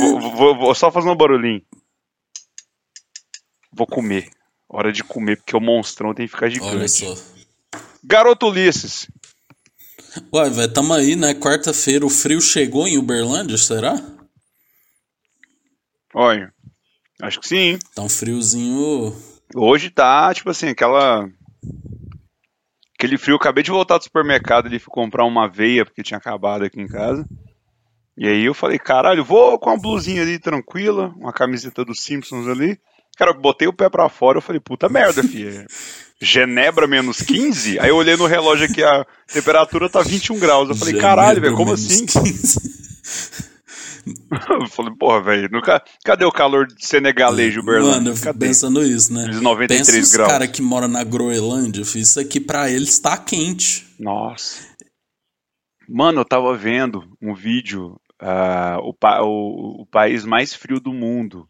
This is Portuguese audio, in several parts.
Vou, vou- vou- vou só fazer um barulhinho. Vou comer. Hora de comer, porque o monstrão tem que ficar gigante. Olha só. Garoto Ulisses. Uai, velho, tamo aí, né? Quarta-feira o frio chegou em Uberlândia, será? Olha, acho que sim. Tá um friozinho. Hoje tá, tipo assim, aquela. Aquele frio. Eu acabei de voltar do supermercado ali, fui comprar uma aveia, porque tinha acabado aqui em casa. E aí eu falei, caralho, vou com uma blusinha ali tranquila, uma camiseta dos Simpsons ali. Cara, eu botei o pé pra fora, eu falei, puta merda, filho. Genebra menos 15? Aí eu olhei no relógio aqui, a temperatura tá 21 graus. Eu falei, caralho, velho, como assim? 15. Eu falei, porra, velho, nunca... cadê o calor de senegalês de Uberlândia? Mano, eu fico Cadê? pensando isso, né? Aqueles 93 Pensa os graus. caras que moram na Groenlândia, filho, isso aqui pra eles tá quente. Nossa. Mano, eu tava vendo um vídeo, ah, o, pa- o, o país mais frio do mundo.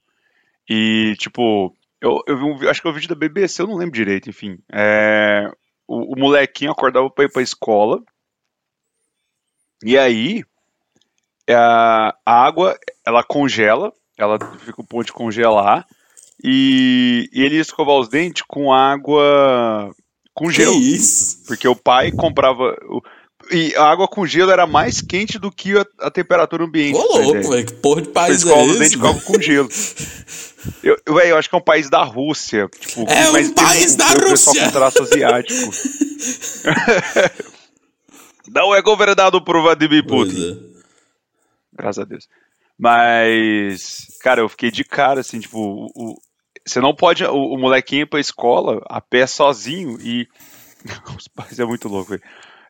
E, tipo, eu, eu vi um, acho que é o vídeo da BBC, eu não lembro direito, enfim. É, o, o molequinho acordava pra ir pra escola. E aí, é, a água, ela congela, ela fica o ponto de congelar. E, e ele ia escovar os dentes com água com Que gelo. isso? Porque o pai comprava. o- E a água com gelo era mais quente do que a, a temperatura ambiente. Ô, louco, velho, que porra de país é esse? dentes com água com gelo. Eu, eu, véi, eu acho que é um país da Rússia. Tipo, É um país da o pessoal Rússia. com traço asiático. Não é governado por Vladimir Putin. é. Graças a Deus. Mas, cara, eu fiquei de cara, assim, tipo, o, o- você não pode. O, o molequinho ir pra escola a pé sozinho e. Os pais é muito louco, velho.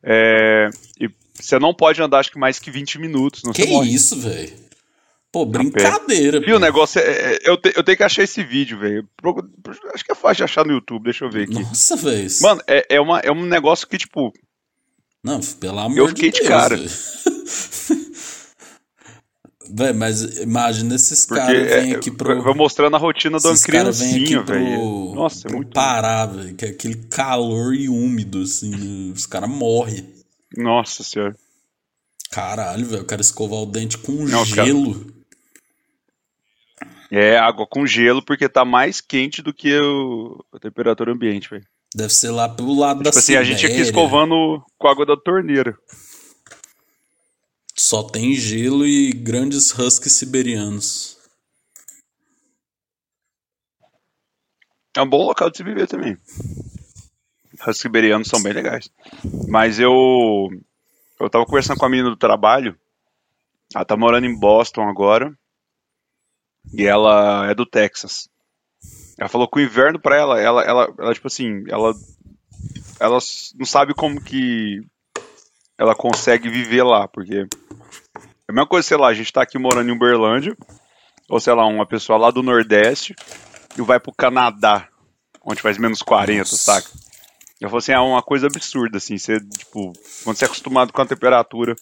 É, e você não pode andar, acho que mais que 20 minutos. Não Que isso, velho? Pô, brincadeira. Fio, o negócio é. é- eu, te- eu tenho que achar esse vídeo, velho. Acho que é fácil de achar no YouTube, deixa eu ver aqui. Nossa, velho. Mano, é, é, uma, é um negócio que, tipo, Não, pelo amor Eu fiquei de de Deus. cara. Véi, mas imagina esses caras é, vêm aqui pro. vai mostrando a rotina criancinha, pro, velho. Nossa, é pro muito. Pará, velho, que é aquele calor e úmido, assim, né? os caras morrem. Nossa senhora. Caralho, velho, eu quero escovar o dente com Não, cara. gelo. É água com gelo porque tá mais quente do que o, a temperatura ambiente, velho. Deve ser lá pelo lado da Tipo assim, a gente aqui Sibéria. escovando com água da torneira. Só tem gelo e grandes huskies siberianos. É um bom local de se viver também. Os siberianos são bem legais. Mas eu. Eu tava conversando com a menina do trabalho. Ela tá morando em Boston agora. E ela é do Texas. Ela falou que o inverno pra ela, ela, ela, ela tipo assim, ela, ela não sabe como que ela consegue viver lá, porque é a mesma coisa, sei lá, a gente tá aqui morando em Uberlândia, ou sei lá, uma pessoa lá do Nordeste e vai pro Canadá, onde faz menos 40, Nossa. saca? Eu falei assim, é uma coisa absurda, assim, você, tipo, quando você é acostumado com a temperatura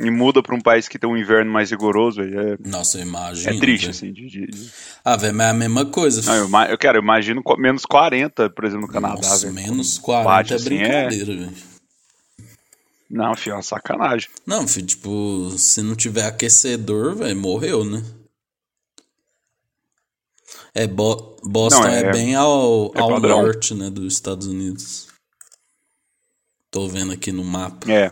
e muda pra um país que tem um inverno mais rigoroso, aí é, Nossa, eu imagino. é triste, velho. assim, de, de- Ah, velho, mas é a mesma coisa. Não, eu, eu quero, eu imagino menos 40, por exemplo, no Canadá, velho. menos 40 bate é assim, é- brincadeira, velho. Não, filho, é uma sacanagem. Não, filho, tipo, se não tiver aquecedor, velho, morreu, né? É, Bo- Boston Não, é, é- bem ao, é ao norte, né, dos Estados Unidos. Tô vendo aqui no mapa. É.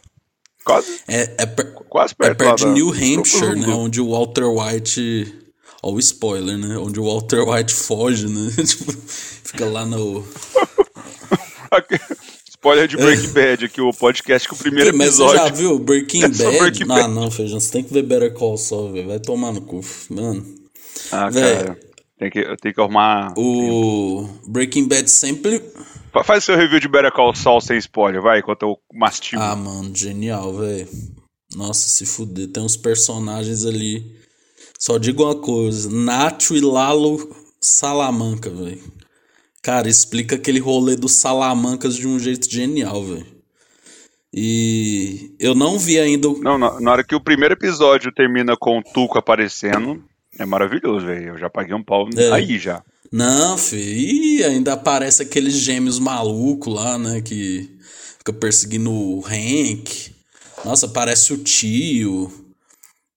Quase, É, é, per- quase é perto, perto lá de New Hampshire, né? Onde o Walter White. Ó, o spoiler, né? Onde o Walter White foge, né? tipo, fica lá no. Spoiler de Breaking Bad aqui, o podcast com o primeiro Ei, mas você já episódio. viu Breaking É Bad? Breaking não, Bad. não, feijão. Você tem que ver Better Call Saul, velho. Vai tomar no cu, mano. Ah, Véi, cara. Tem que, eu tenho que arrumar. O Breaking Bad sempre. Fa- Faz seu review de Better Call Saul sem spoiler, vai, enquanto eu mastigo. Ah, mano, genial, velho. Nossa, se fuder. Tem uns personagens ali. Só digo uma coisa: Nacho e Lalo Salamanca, velho. Cara, explica aquele rolê dos Salamancas de um jeito genial, velho. E eu não vi ainda. o- Não, na, na hora que o primeiro episódio termina com o Tuco aparecendo, é maravilhoso, velho. Eu já paguei um pau É. aí já. Não, filho. E ainda aparece aqueles gêmeos malucos lá, né? Que fica perseguindo o Hank. Nossa, aparece o tio.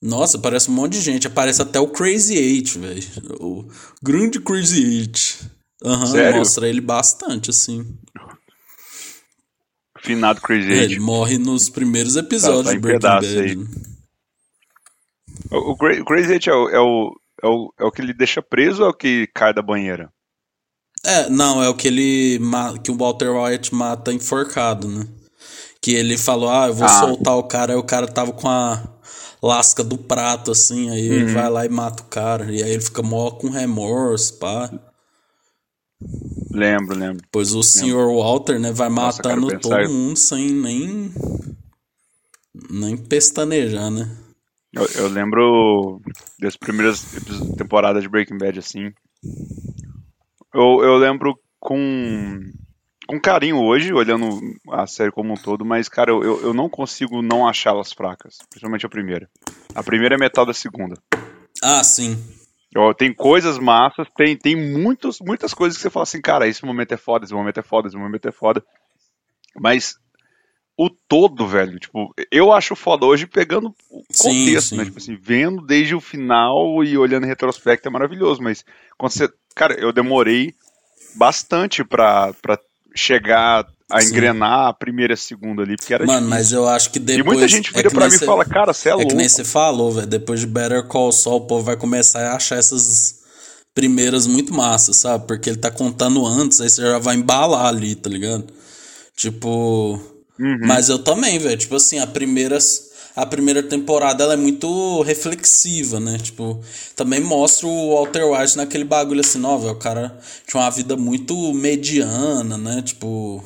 Nossa, parece um monte de gente. Aparece até o Crazy Eight, velho. O grande Crazy Eight. Aham, Sério? mostra ele bastante, assim. Finado Crazy É, ele morre nos primeiros episódios Tá- tá de Breaking Bad. né? O, o Cra- o Crazy Eight é o, é, o, é, o, é o que ele deixa preso ou é o que cai da banheira? É, não, é o que ele que o Walter White mata enforcado, né? Que ele falou: "Ah, eu vou Ah. soltar o cara", aí o cara tava com a lasca do prato assim, aí ele Uhum. vai lá e mata o cara. E aí ele fica mó com remorso, pá. Lembro, lembro. Pois o Sr. Walter, né, vai Nossa, matando todo mundo sem nem nem pestanejar, né? Eu, eu lembro das primeiras temporadas de Breaking Bad, assim. Eu, eu lembro com, com carinho hoje, olhando a série como um todo, mas, cara, eu, eu, eu não consigo não achá-las fracas. Principalmente a primeira. A primeira é metade da segunda. Ah, sim. Tem coisas massas, tem, tem muitos, muitas coisas que você fala assim, cara, esse momento é foda, esse momento é foda, esse momento é foda. Mas o todo, velho, tipo, eu acho foda hoje pegando o Sim, contexto, sim. né? Tipo assim, vendo desde o final e olhando em retrospecto é maravilhoso, mas quando você. Cara, eu demorei bastante pra, pra chegar a Sim. engrenar a primeira e a segunda ali, porque era Mano, difícil. mas eu acho que depois E muita gente é vira que pra mim e fala, cara, você é, É louco. que nem você falou, velho. Depois de Better Call Saul, o povo vai começar a achar essas primeiras muito massas, sabe? Porque ele tá contando antes, aí você já vai embalar ali, tá ligado? Tipo. Uhum. Mas eu também, velho. Tipo assim, a primeira, a primeira temporada ela é muito reflexiva, né? Tipo, também mostra o Walter White naquele bagulho assim, ó, velho. O cara tinha uma vida muito mediana, né? Tipo.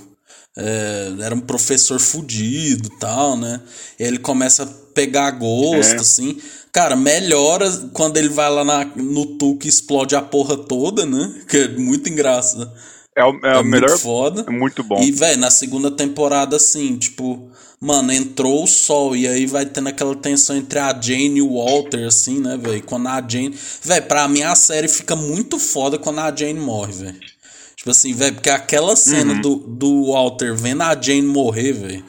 É, era um professor fudido e tal, né? E aí ele começa a pegar gosto, É. assim. Cara, melhora quando ele vai lá na, no tuco e explode a porra toda, né? Que é muito engraçado. É o, é É o muito melhor. foda. É muito bom. E, velho, na segunda temporada, assim, tipo, mano, entrou o sol e aí vai tendo aquela tensão entre a Jane e o Walter, assim, né, velho? Quando a Jane. Velho, pra mim a série fica muito foda quando a Jane morre, velho. Tipo assim, velho, porque aquela cena Uhum. do, do Walter vendo a Jane morrer, velho.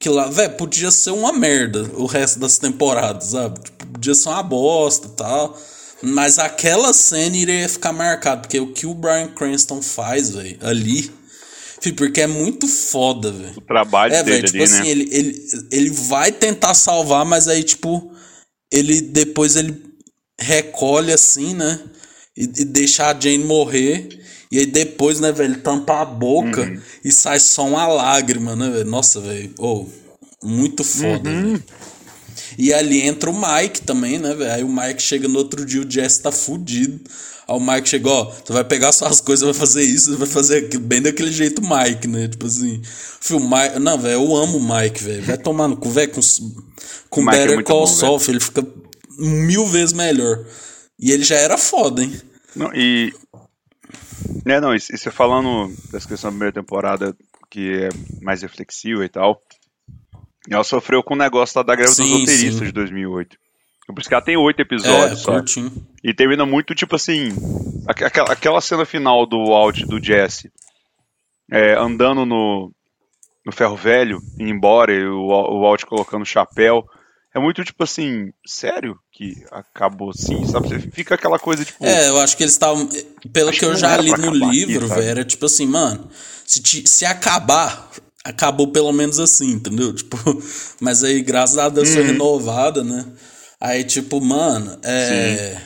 Que lá, velho, podia ser uma merda o resto das temporadas, sabe? Tipo, podia ser uma bosta e tal. Mas aquela cena iria ficar marcada, porque o que o Brian Cranston faz, velho, ali. Filho, porque é muito foda, velho. O trabalho É, dele tipo ali, assim, né? ele, ele, ele vai tentar salvar, mas aí, tipo, ele depois ele recolhe assim, né? E, e deixa a Jane morrer. E aí depois, né, velho, ele tampa a boca Uhum. e sai só uma lágrima, né, velho? Nossa, velho. Oh, muito foda, Uhum. velho. E ali entra o Mike também, né, velho? Aí o Mike chega no outro dia, o Jesse tá fudido. Aí o Mike chega, ó, você vai pegar suas coisas, vai fazer isso, vai fazer aquilo, bem daquele jeito Mike, né? Tipo assim. Filho, Mike, não, velho, eu amo o Mike, velho. Vai tomar no cu, velho, com, com Mike é Better muito Call Saul, ele fica mil vezes melhor. E ele já era foda, hein? Não, e. É, não, e, e você falando dessa questão da primeira temporada, que é mais reflexiva e tal, ela sofreu com o negócio lá da greve dos Sim, roteiristas sim. de 2008. Por isso que ela tem oito É, episódios só. curtinho. E termina muito, tipo assim, aqu- aquela, aquela cena final do áudio do Jesse é, andando no, no ferro velho, indo embora, e o, o Walt colocando o chapéu. É muito tipo assim, sério que acabou assim, sabe? Você fica aquela coisa tipo. É, eu acho que eles estavam. Pelo que que eu já li no aqui, livro, sabe? velho, era tipo assim, mano, se, ti- se acabar, acabou pelo menos assim, entendeu? Tipo, mas aí, graças a Deus, Uhum. foi renovada, né? Aí, tipo, mano, é.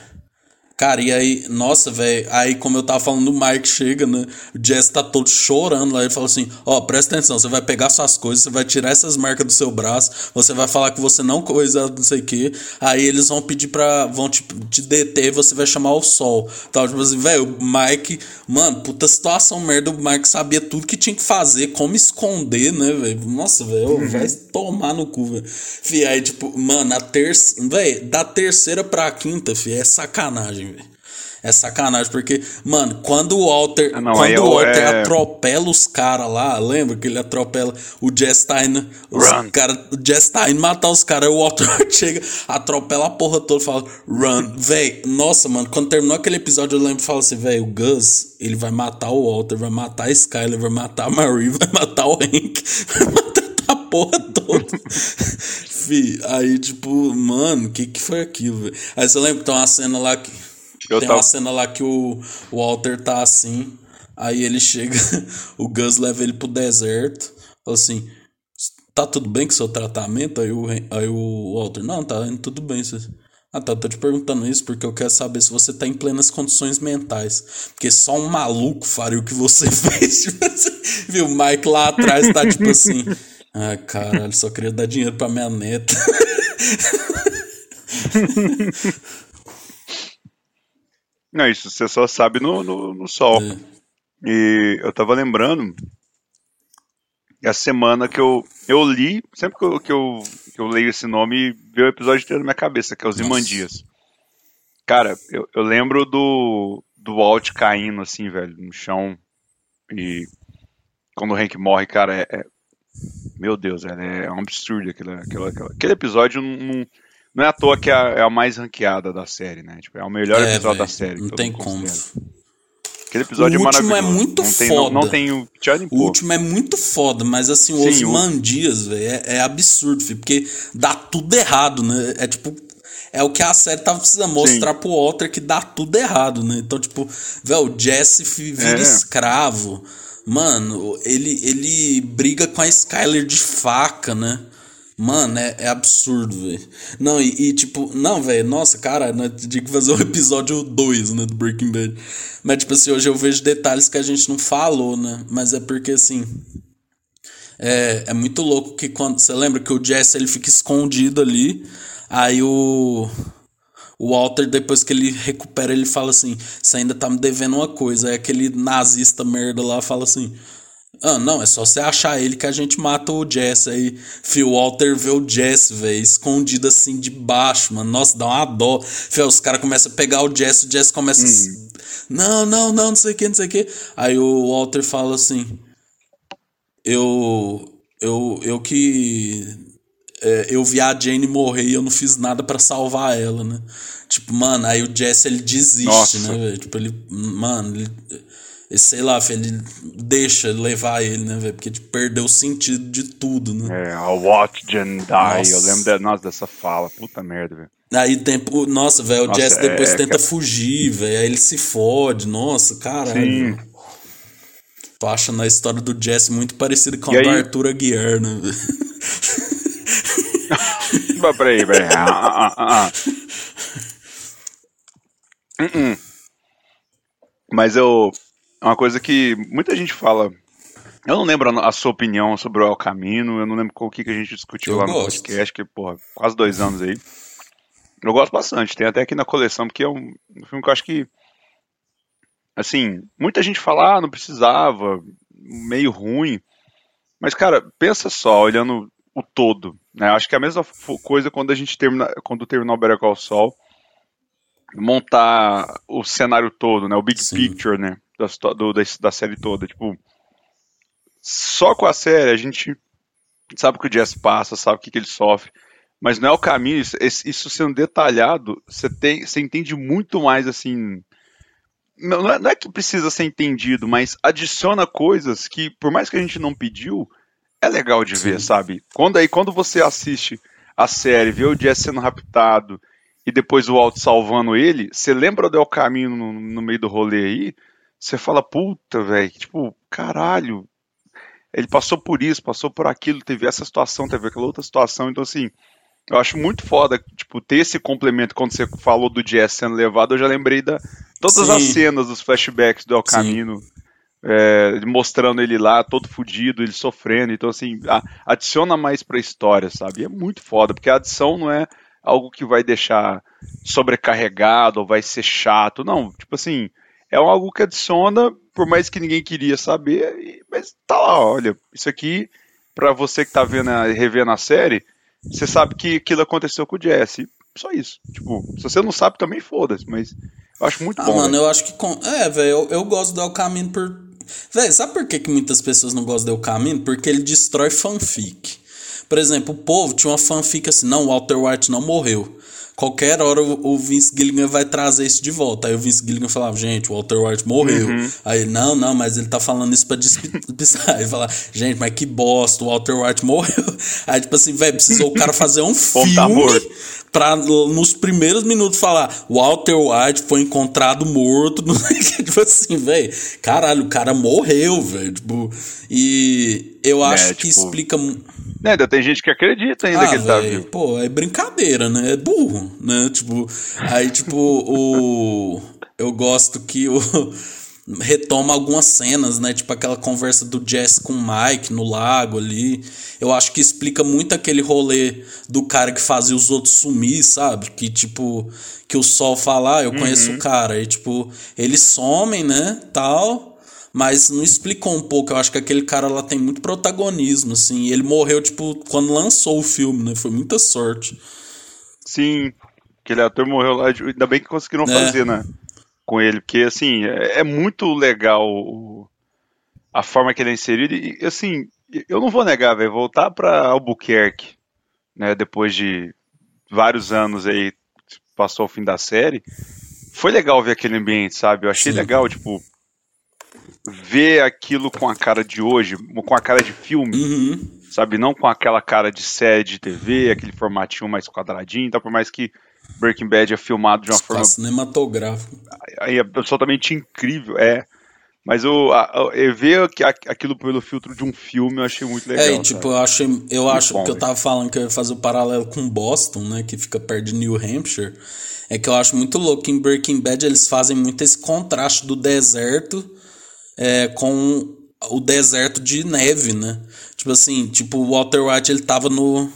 Cara, e aí, nossa, velho, aí como eu tava falando, o Mike chega, né? O Jess tá todo chorando lá. Ele fala assim: Ó, oh, presta atenção, você vai pegar suas coisas, você vai tirar essas marcas do seu braço, você vai falar que você não coisa, não sei o quê. Aí eles vão pedir pra. vão te, te deter, você vai chamar o sol. Então, tipo assim, velho, o Mike, mano, puta situação merda. O Mike sabia tudo que tinha que fazer, como esconder, né, velho? Nossa, velho, uhum. vai tomar no cu, velho. Fih, aí, tipo, mano, a terça. Velho, da terceira pra quinta, fi, é sacanagem, velho. É sacanagem, porque, mano, quando o Walter, ah, não, quando o Walter é... atropela os caras lá, lembra que ele atropela o Jess indo, os cara, o Jess indo matar os caras, o Walter chega, atropela a porra toda e fala, run, véi, nossa, mano, quando terminou aquele episódio eu lembro e falo assim, véi, o Gus, ele vai matar o Walter, vai matar a Skyler, vai matar a Marie, vai matar o Hank, vai matar a porra toda. Fi, aí, tipo, mano, o que que foi aquilo, velho? Aí você lembra que tem uma cena lá que eu Tem tava... uma cena lá que o, Walter tá assim, aí ele chega, o Gus leva ele pro deserto, fala assim, tá tudo bem com o seu tratamento? Aí o, aí o Walter, não, tá indo tudo bem. Ah, tá, tô te perguntando isso porque eu quero saber se você tá em plenas condições mentais. Porque só um maluco faria o que você fez. Viu, o Mike lá atrás tá tipo assim, ah, caralho, só queria dar dinheiro pra minha neta. Não, isso você só sabe no, no, no sol. É. E eu tava lembrando a semana que eu, eu li, sempre que eu, que eu, que eu leio esse nome, veio o episódio inteiro na minha cabeça, que é os. Imandias. Cara, eu, eu lembro do, do Walt caindo, assim, velho, no chão. E quando o Hank morre, cara, é. é meu Deus, é, é um absurdo aquele, aquele, aquele episódio. Não, não é à toa que é a, é a mais ranqueada da série, né? Tipo, é o melhor é, episódio véio, da série. Não tem como. Aquele episódio o é último é muito não foda. Tem, não, não tem o O último é muito foda, mas assim, o... Mandias, velho, é, é, absurdo, filho, porque dá tudo errado, né? É tipo. É o que a série tava precisando mostrar Sim. pro Walter que dá tudo errado, né? Então, tipo, velho, o Jesse vira é. escravo. Mano, ele, ele briga com a Skyler de faca, né? Mano, é, é absurdo, velho. Não, e, e, tipo, não, velho, nossa, cara, nós tinha que fazer o episódio 2, né, do Breaking Bad. Mas, tipo assim, hoje eu vejo detalhes que a gente não falou, né? Mas é porque, assim. É, é muito louco que quando. Você lembra que o Jesse ele fica escondido ali. Aí o. O Walter, depois que ele recupera, ele fala assim: Você ainda tá me devendo uma coisa. Aí aquele nazista merda lá fala assim: ah, não, é só você achar ele que a gente mata o Jesse. Aí, Phil Walter vê o Jesse, velho, escondido assim de baixo, mano. Nossa, dá uma dó. Os caras começam a pegar o Jesse, o Jesse começa. Hum. Não, não, não, não sei o que, não sei o que. Aí o Walter fala assim: Eu. Eu, eu que. É, eu vi a Jane morrer e eu não fiz nada para salvar ela, né? Tipo, mano, aí o Jesse ele desiste, Nossa. né, velho? Tipo, ele. Mano, ele sei lá, ele deixa levar ele, né, velho? Porque tipo, perdeu o sentido de tudo, né? É, I'll watch Jen die. Nossa. Eu lembro de, nossa, dessa fala. Puta merda, velho. Aí tempo. Nossa, velho, o Jesse depois é, tenta fugir, velho. Aí ele se fode. Nossa, caralho. Sim. Tu acha na história do Jesse muito parecida com e a aí... do Arthur Aguiar, né, velho? peraí, peraí. Ah, ah, ah. Uh -uh. Mas eu. É uma coisa que muita gente fala. Eu não lembro a sua opinião sobre o El Camino, eu não lembro o que, que a gente discutiu eu lá gosto. no podcast, que, porra, quase dois anos aí. Eu gosto bastante, tem até aqui na coleção, porque é um, um filme que eu acho que. Assim, muita gente fala, ah, não precisava, meio ruim. Mas, cara, pensa só, olhando o todo. Né? Acho que é a mesma coisa quando a gente termina, quando terminar o Better Call Saul, montar o cenário todo, né? O big Sim. picture, né? Da, do, da, da série toda. Tipo, só com a série a gente sabe o que o Jess passa, sabe o que, que ele sofre. Mas não é o caminho, isso, isso sendo detalhado, você, tem, você entende muito mais assim. Não é, não é, que precisa ser entendido, mas adiciona coisas que, por mais que a gente não pediu, é legal de Sim. ver, sabe? Quando aí, quando você assiste a série, vê o Jess sendo raptado e depois o Walt salvando ele, você lembra do El Caminho no, no meio do rolê aí? Você fala, puta, velho, tipo, caralho, ele passou por isso, passou por aquilo, teve essa situação, teve aquela outra situação, então assim, eu acho muito foda, tipo, ter esse complemento. Quando você falou do Jess sendo levado, eu já lembrei da todas Sim. as cenas dos flashbacks do El Camino. É, mostrando ele lá, todo fudido, ele sofrendo. Então, assim, a, adiciona mais pra história, sabe? E é muito foda, porque a adição não é algo que vai deixar sobrecarregado ou vai ser chato. Não, tipo assim, é algo que adiciona, por mais que ninguém queria saber, mas tá lá, olha, isso aqui, pra você que tá vendo, revendo a série, você sabe que aquilo aconteceu com o Jesse. Só isso. Tipo, se você não sabe, também foda-se, mas eu acho muito ah, bom. Mano, véio. eu acho que. Com... É, velho, eu, eu gosto do El Caminho por. Velho, sabe por que, que muitas pessoas não gostam do El Caminho? Porque ele destrói fanfic. Por exemplo, o povo tinha uma fanfic assim, não, o Walter White não morreu qualquer hora o Vince Gilligan vai trazer isso de volta. Aí o Vince Gilligan falava, gente, o Walter White morreu. Uhum. Aí ele, não, não, mas ele tá falando isso pra despistar. Aí fala, gente, mas que bosta, o Walter White morreu. Aí, tipo assim, velho, precisou o cara fazer um filme pra nos primeiros minutos falar, Walter White foi encontrado morto. tipo assim, velho, caralho, o cara morreu, velho. Tipo, e eu é, acho é, que tipo... explica né, ainda tem gente que acredita ainda ah, que ele tá vivo. Pô, é brincadeira, né? É burro, né? Tipo, aí, tipo, o. Eu gosto que o. retoma algumas cenas, né? Tipo aquela conversa do Jess com o Mike no lago ali. Eu acho que explica muito aquele rolê do cara que fazia os outros sumir, sabe? Que tipo, que o Sol fala, ah, eu conheço uhum. o cara. E tipo, eles somem, né? Tal mas não explicou um pouco. Eu acho que aquele cara lá tem muito protagonismo, assim. Ele morreu, tipo, quando lançou o filme, né? Foi muita sorte. Sim, aquele ator morreu lá. Ainda bem que conseguiram é. fazer, né? Com ele, porque, assim, é, é muito legal a forma que ele é inserido. E, assim, eu não vou negar, velho, voltar pra Albuquerque, né? Depois de vários anos aí, passou o fim da série. Foi legal ver aquele ambiente, sabe? Eu achei Sim. legal, tipo, ver aquilo com a cara de hoje, com a cara de filme, uhum. Sabe? Não com aquela cara de série de TV, aquele formatinho mais quadradinho, então por mais que Breaking Bad é filmado de uma Está forma cinematográfica. Aí é absolutamente incrível, é. Mas eu, eu ver aquilo pelo filtro de um filme eu achei muito legal. É, tipo, eu acho, eu acho bom, que eu tava falando que eu ia fazer o paralelo com Boston, né? Que fica perto de New Hampshire. É que eu acho muito louco que em Breaking Bad eles fazem muito esse contraste do deserto é, com o deserto de neve, né? Tipo assim, tipo, o Walter White ele tava no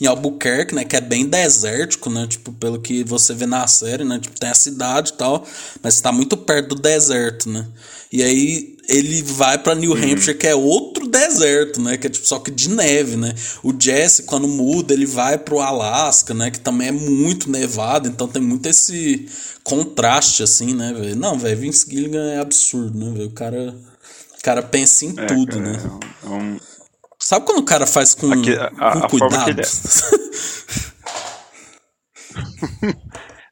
em Albuquerque, né, que é bem desértico, né, tipo, pelo que você vê na série, né, tipo, tem a cidade e tal, mas está muito perto do deserto, né? E aí ele vai para New uhum. Hampshire, que é outro deserto, né, que é tipo só que de neve, né? O Jesse quando muda, ele vai pro Alasca, né, que também é muito nevado, então tem muito esse contraste assim, né, velho? Não, velho, Vince Gilligan é absurdo, né, velho? O cara cara pensa em é, tudo, cara, né? É um Sabe quando o cara faz com, Aqui, a, com a cuidado? É.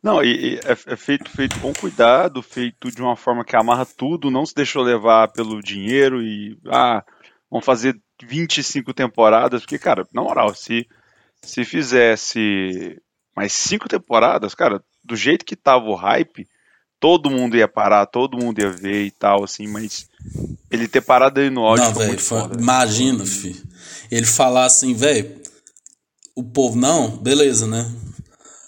Não, e, e é, é, feito, feito com cuidado, feito de uma forma que amarra tudo, não se deixou levar pelo dinheiro e ah, vamos fazer 25 temporadas, porque, cara, na moral, se, se fizesse mais cinco temporadas, cara, do jeito que tava o hype, todo mundo ia parar, todo mundo ia ver e tal, assim, mas ele ter parado aí no áudio não, foi, foda. Imagina, filho. Ele falar assim, velho, o povo, não, beleza, né?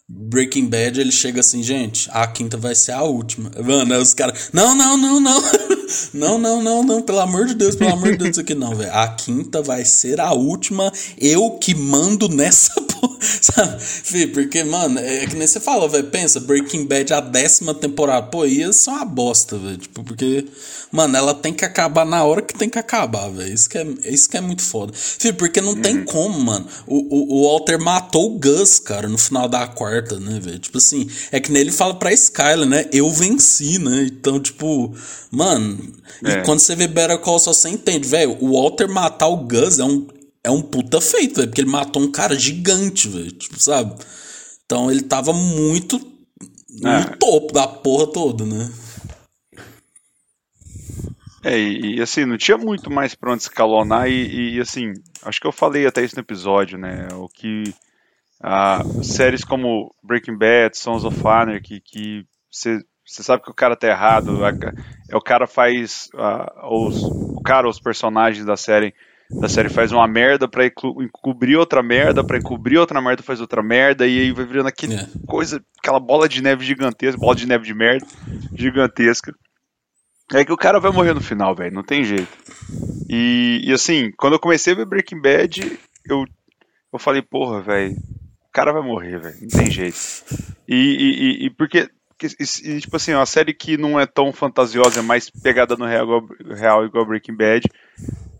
Breaking Bad, ele chega assim, gente, a quinta vai ser a última. Mano, os caras, não, não, não, não. não, não, não, não, pelo amor de Deus, pelo amor de Deus, isso aqui não, velho. A quinta vai ser a última, eu que mando nessa Sabe? Fih, porque, mano, é que nem você falou, velho. Pensa, Breaking Bad, a décima temporada. Pô, ia ser uma bosta, velho. Tipo, porque, mano, ela tem que acabar na hora que tem que acabar, velho. Isso, que é, isso que é muito foda. Fih, porque não uhum. tem como, mano. O, o, o Walter matou o Gus, cara, no final da quarta, né, velho? Tipo assim, é que nele fala pra Skyler, né? Eu venci, né? Então, tipo, mano. É. E quando você vê Better Call Saul, você entende, velho. O Walter matar o Gus é um, é um puta feito, velho, porque ele matou um cara gigante, velho, tipo, sabe? Então ele tava muito no é. topo da porra toda, né? É, e, e, assim, não tinha muito mais pra onde escalonar, e, e, assim, acho que eu falei até isso no episódio, né? O que. Ah, séries como Breaking Bad, Sons of Anarchy, que você sabe que o cara tá errado, é o cara faz. os, o cara, os personagens da série da série faz uma merda pra encobrir outra merda, pra encobrir outra merda faz outra merda, e aí vai virando aquela é. coisa, aquela bola de neve gigantesca, bola de neve de merda gigantesca. É que o cara vai morrer no final, velho, não tem jeito. E, e, assim, quando eu comecei a ver Breaking Bad, eu, eu falei, porra, velho, o cara vai morrer, velho, não tem jeito. E, e, e porque, e, tipo assim, é uma série que não é tão fantasiosa, é mais pegada no real, real igual Breaking Bad.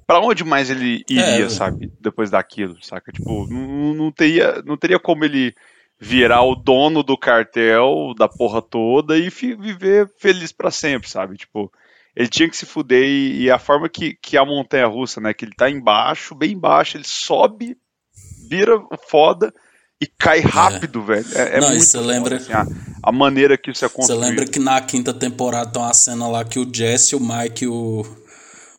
Pra onde mais ele iria, é, sabe, depois daquilo, saca? Tipo, não, não, teria, não teria como ele virar o dono do cartel, da porra toda e viver feliz para sempre, sabe? Tipo, ele tinha que se fuder e, e, a forma que, que a montanha russa, né? Que ele tá embaixo, bem embaixo, ele sobe, vira foda e cai é. rápido, é. velho. É, é Não, muito você lembra assim, a, a, maneira que isso é construído. Você lembra que na quinta temporada tem uma cena lá que o Jesse, o Mike e o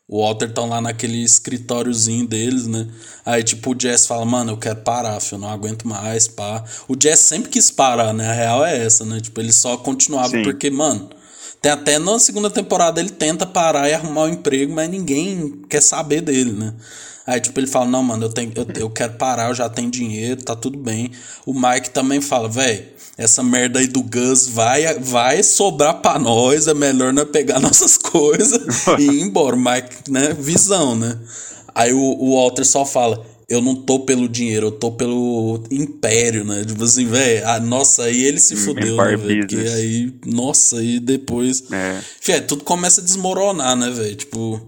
o Walter estão lá naquele escritóriozinho deles, né? Aí, tipo, o Jess fala, mano, eu quero parar, filho, eu não aguento mais, pá. O Jess sempre quis parar, né? A real é essa, né? Tipo, ele só continuava Sim. porque, mano, tem até na segunda temporada ele tenta parar e arrumar um emprego, mas ninguém quer saber dele, né? Aí, tipo, ele fala, não, mano, eu, tenho, eu, eu quero parar, eu já tenho dinheiro, tá tudo bem. O Mike também fala, velho, essa merda aí do Gus vai, vai sobrar pra nós, é melhor nós pegar nossas coisas e ir embora. Mike, né? Visão, né? Aí o, o Walter só fala, eu não tô pelo dinheiro, eu tô pelo império, né? Tipo assim, velho, ah, nossa, aí ele se fudeu, né, velho? Porque aí, nossa, aí depois. É. Fê, tudo começa a desmoronar, né, velho? Tipo,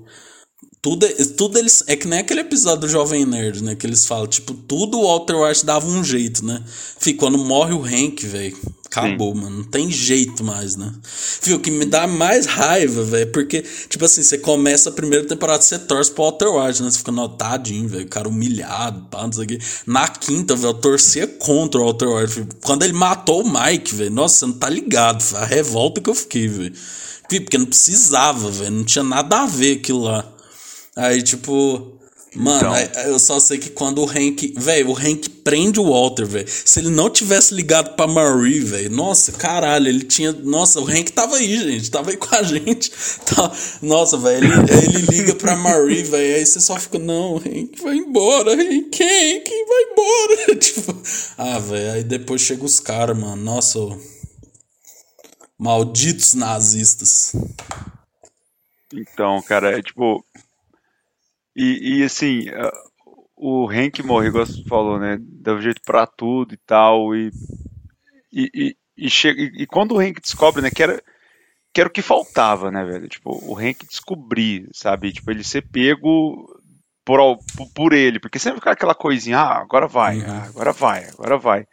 tudo, tudo eles. É que nem aquele episódio do Jovem Nerd, né? Que eles falam, tipo, tudo o Walter White dava um jeito, né? Fih, quando morre o Hank, velho. Acabou, Sim. mano. Não tem jeito mais, né? Fih, o que me dá mais raiva, velho, porque, tipo assim, você começa a primeira temporada, você torce pro Walter White, né? Você fica notadinho, velho. O cara humilhado, pá, não sei o quê. Na quinta, velho, eu torcia contra o Walter White. Filho. Quando ele matou o Mike, velho, nossa, você não tá ligado, filho. A revolta que eu fiquei, velho. Porque não precisava, velho. Não tinha nada a ver aquilo lá. Aí, tipo. Mano, então. eu só sei que quando o Hank. Velho, o Hank prende o Walter, velho. Se ele não tivesse ligado pra Marie, velho. Nossa, caralho, ele tinha. Nossa, o Hank tava aí, gente. Tava aí com a gente. Tá... Nossa, velho. Ele, ele liga pra Marie, velho. Aí você só fica, não, Hank vai embora. Hank, Hank vai embora. tipo, ah, velho. Aí depois chega os caras, mano. Nossa, malditos nazistas. Então, cara, é tipo e, e assim, o Hank morreu, igual você falou, né? Deu jeito pra tudo e tal. E, e, e, chega, e, quando o Hank descobre, né, que era, que era o que faltava, né, velho? Tipo, o Hank descobrir, sabe? Tipo, ele ser pego por, por ele. Porque sempre fica aquela coisinha, ah, agora vai, uhum. ah, agora vai, agora vai.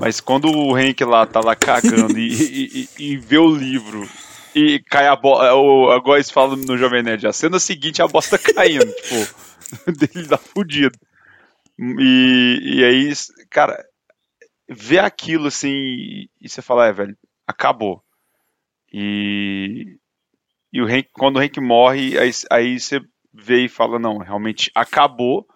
Mas quando o Hank lá tá lá cagando e, e, e, e vê o livro e cai a bola. É o, agora eles falam no Jovem Nerd. A cena seguinte é a bosta caindo, tipo, dele tá fudido. E, e aí, cara, ver aquilo assim e, você fala, é, velho, acabou. E, e o Hank, quando o Hank morre, aí, aí você vê e fala, não, realmente acabou,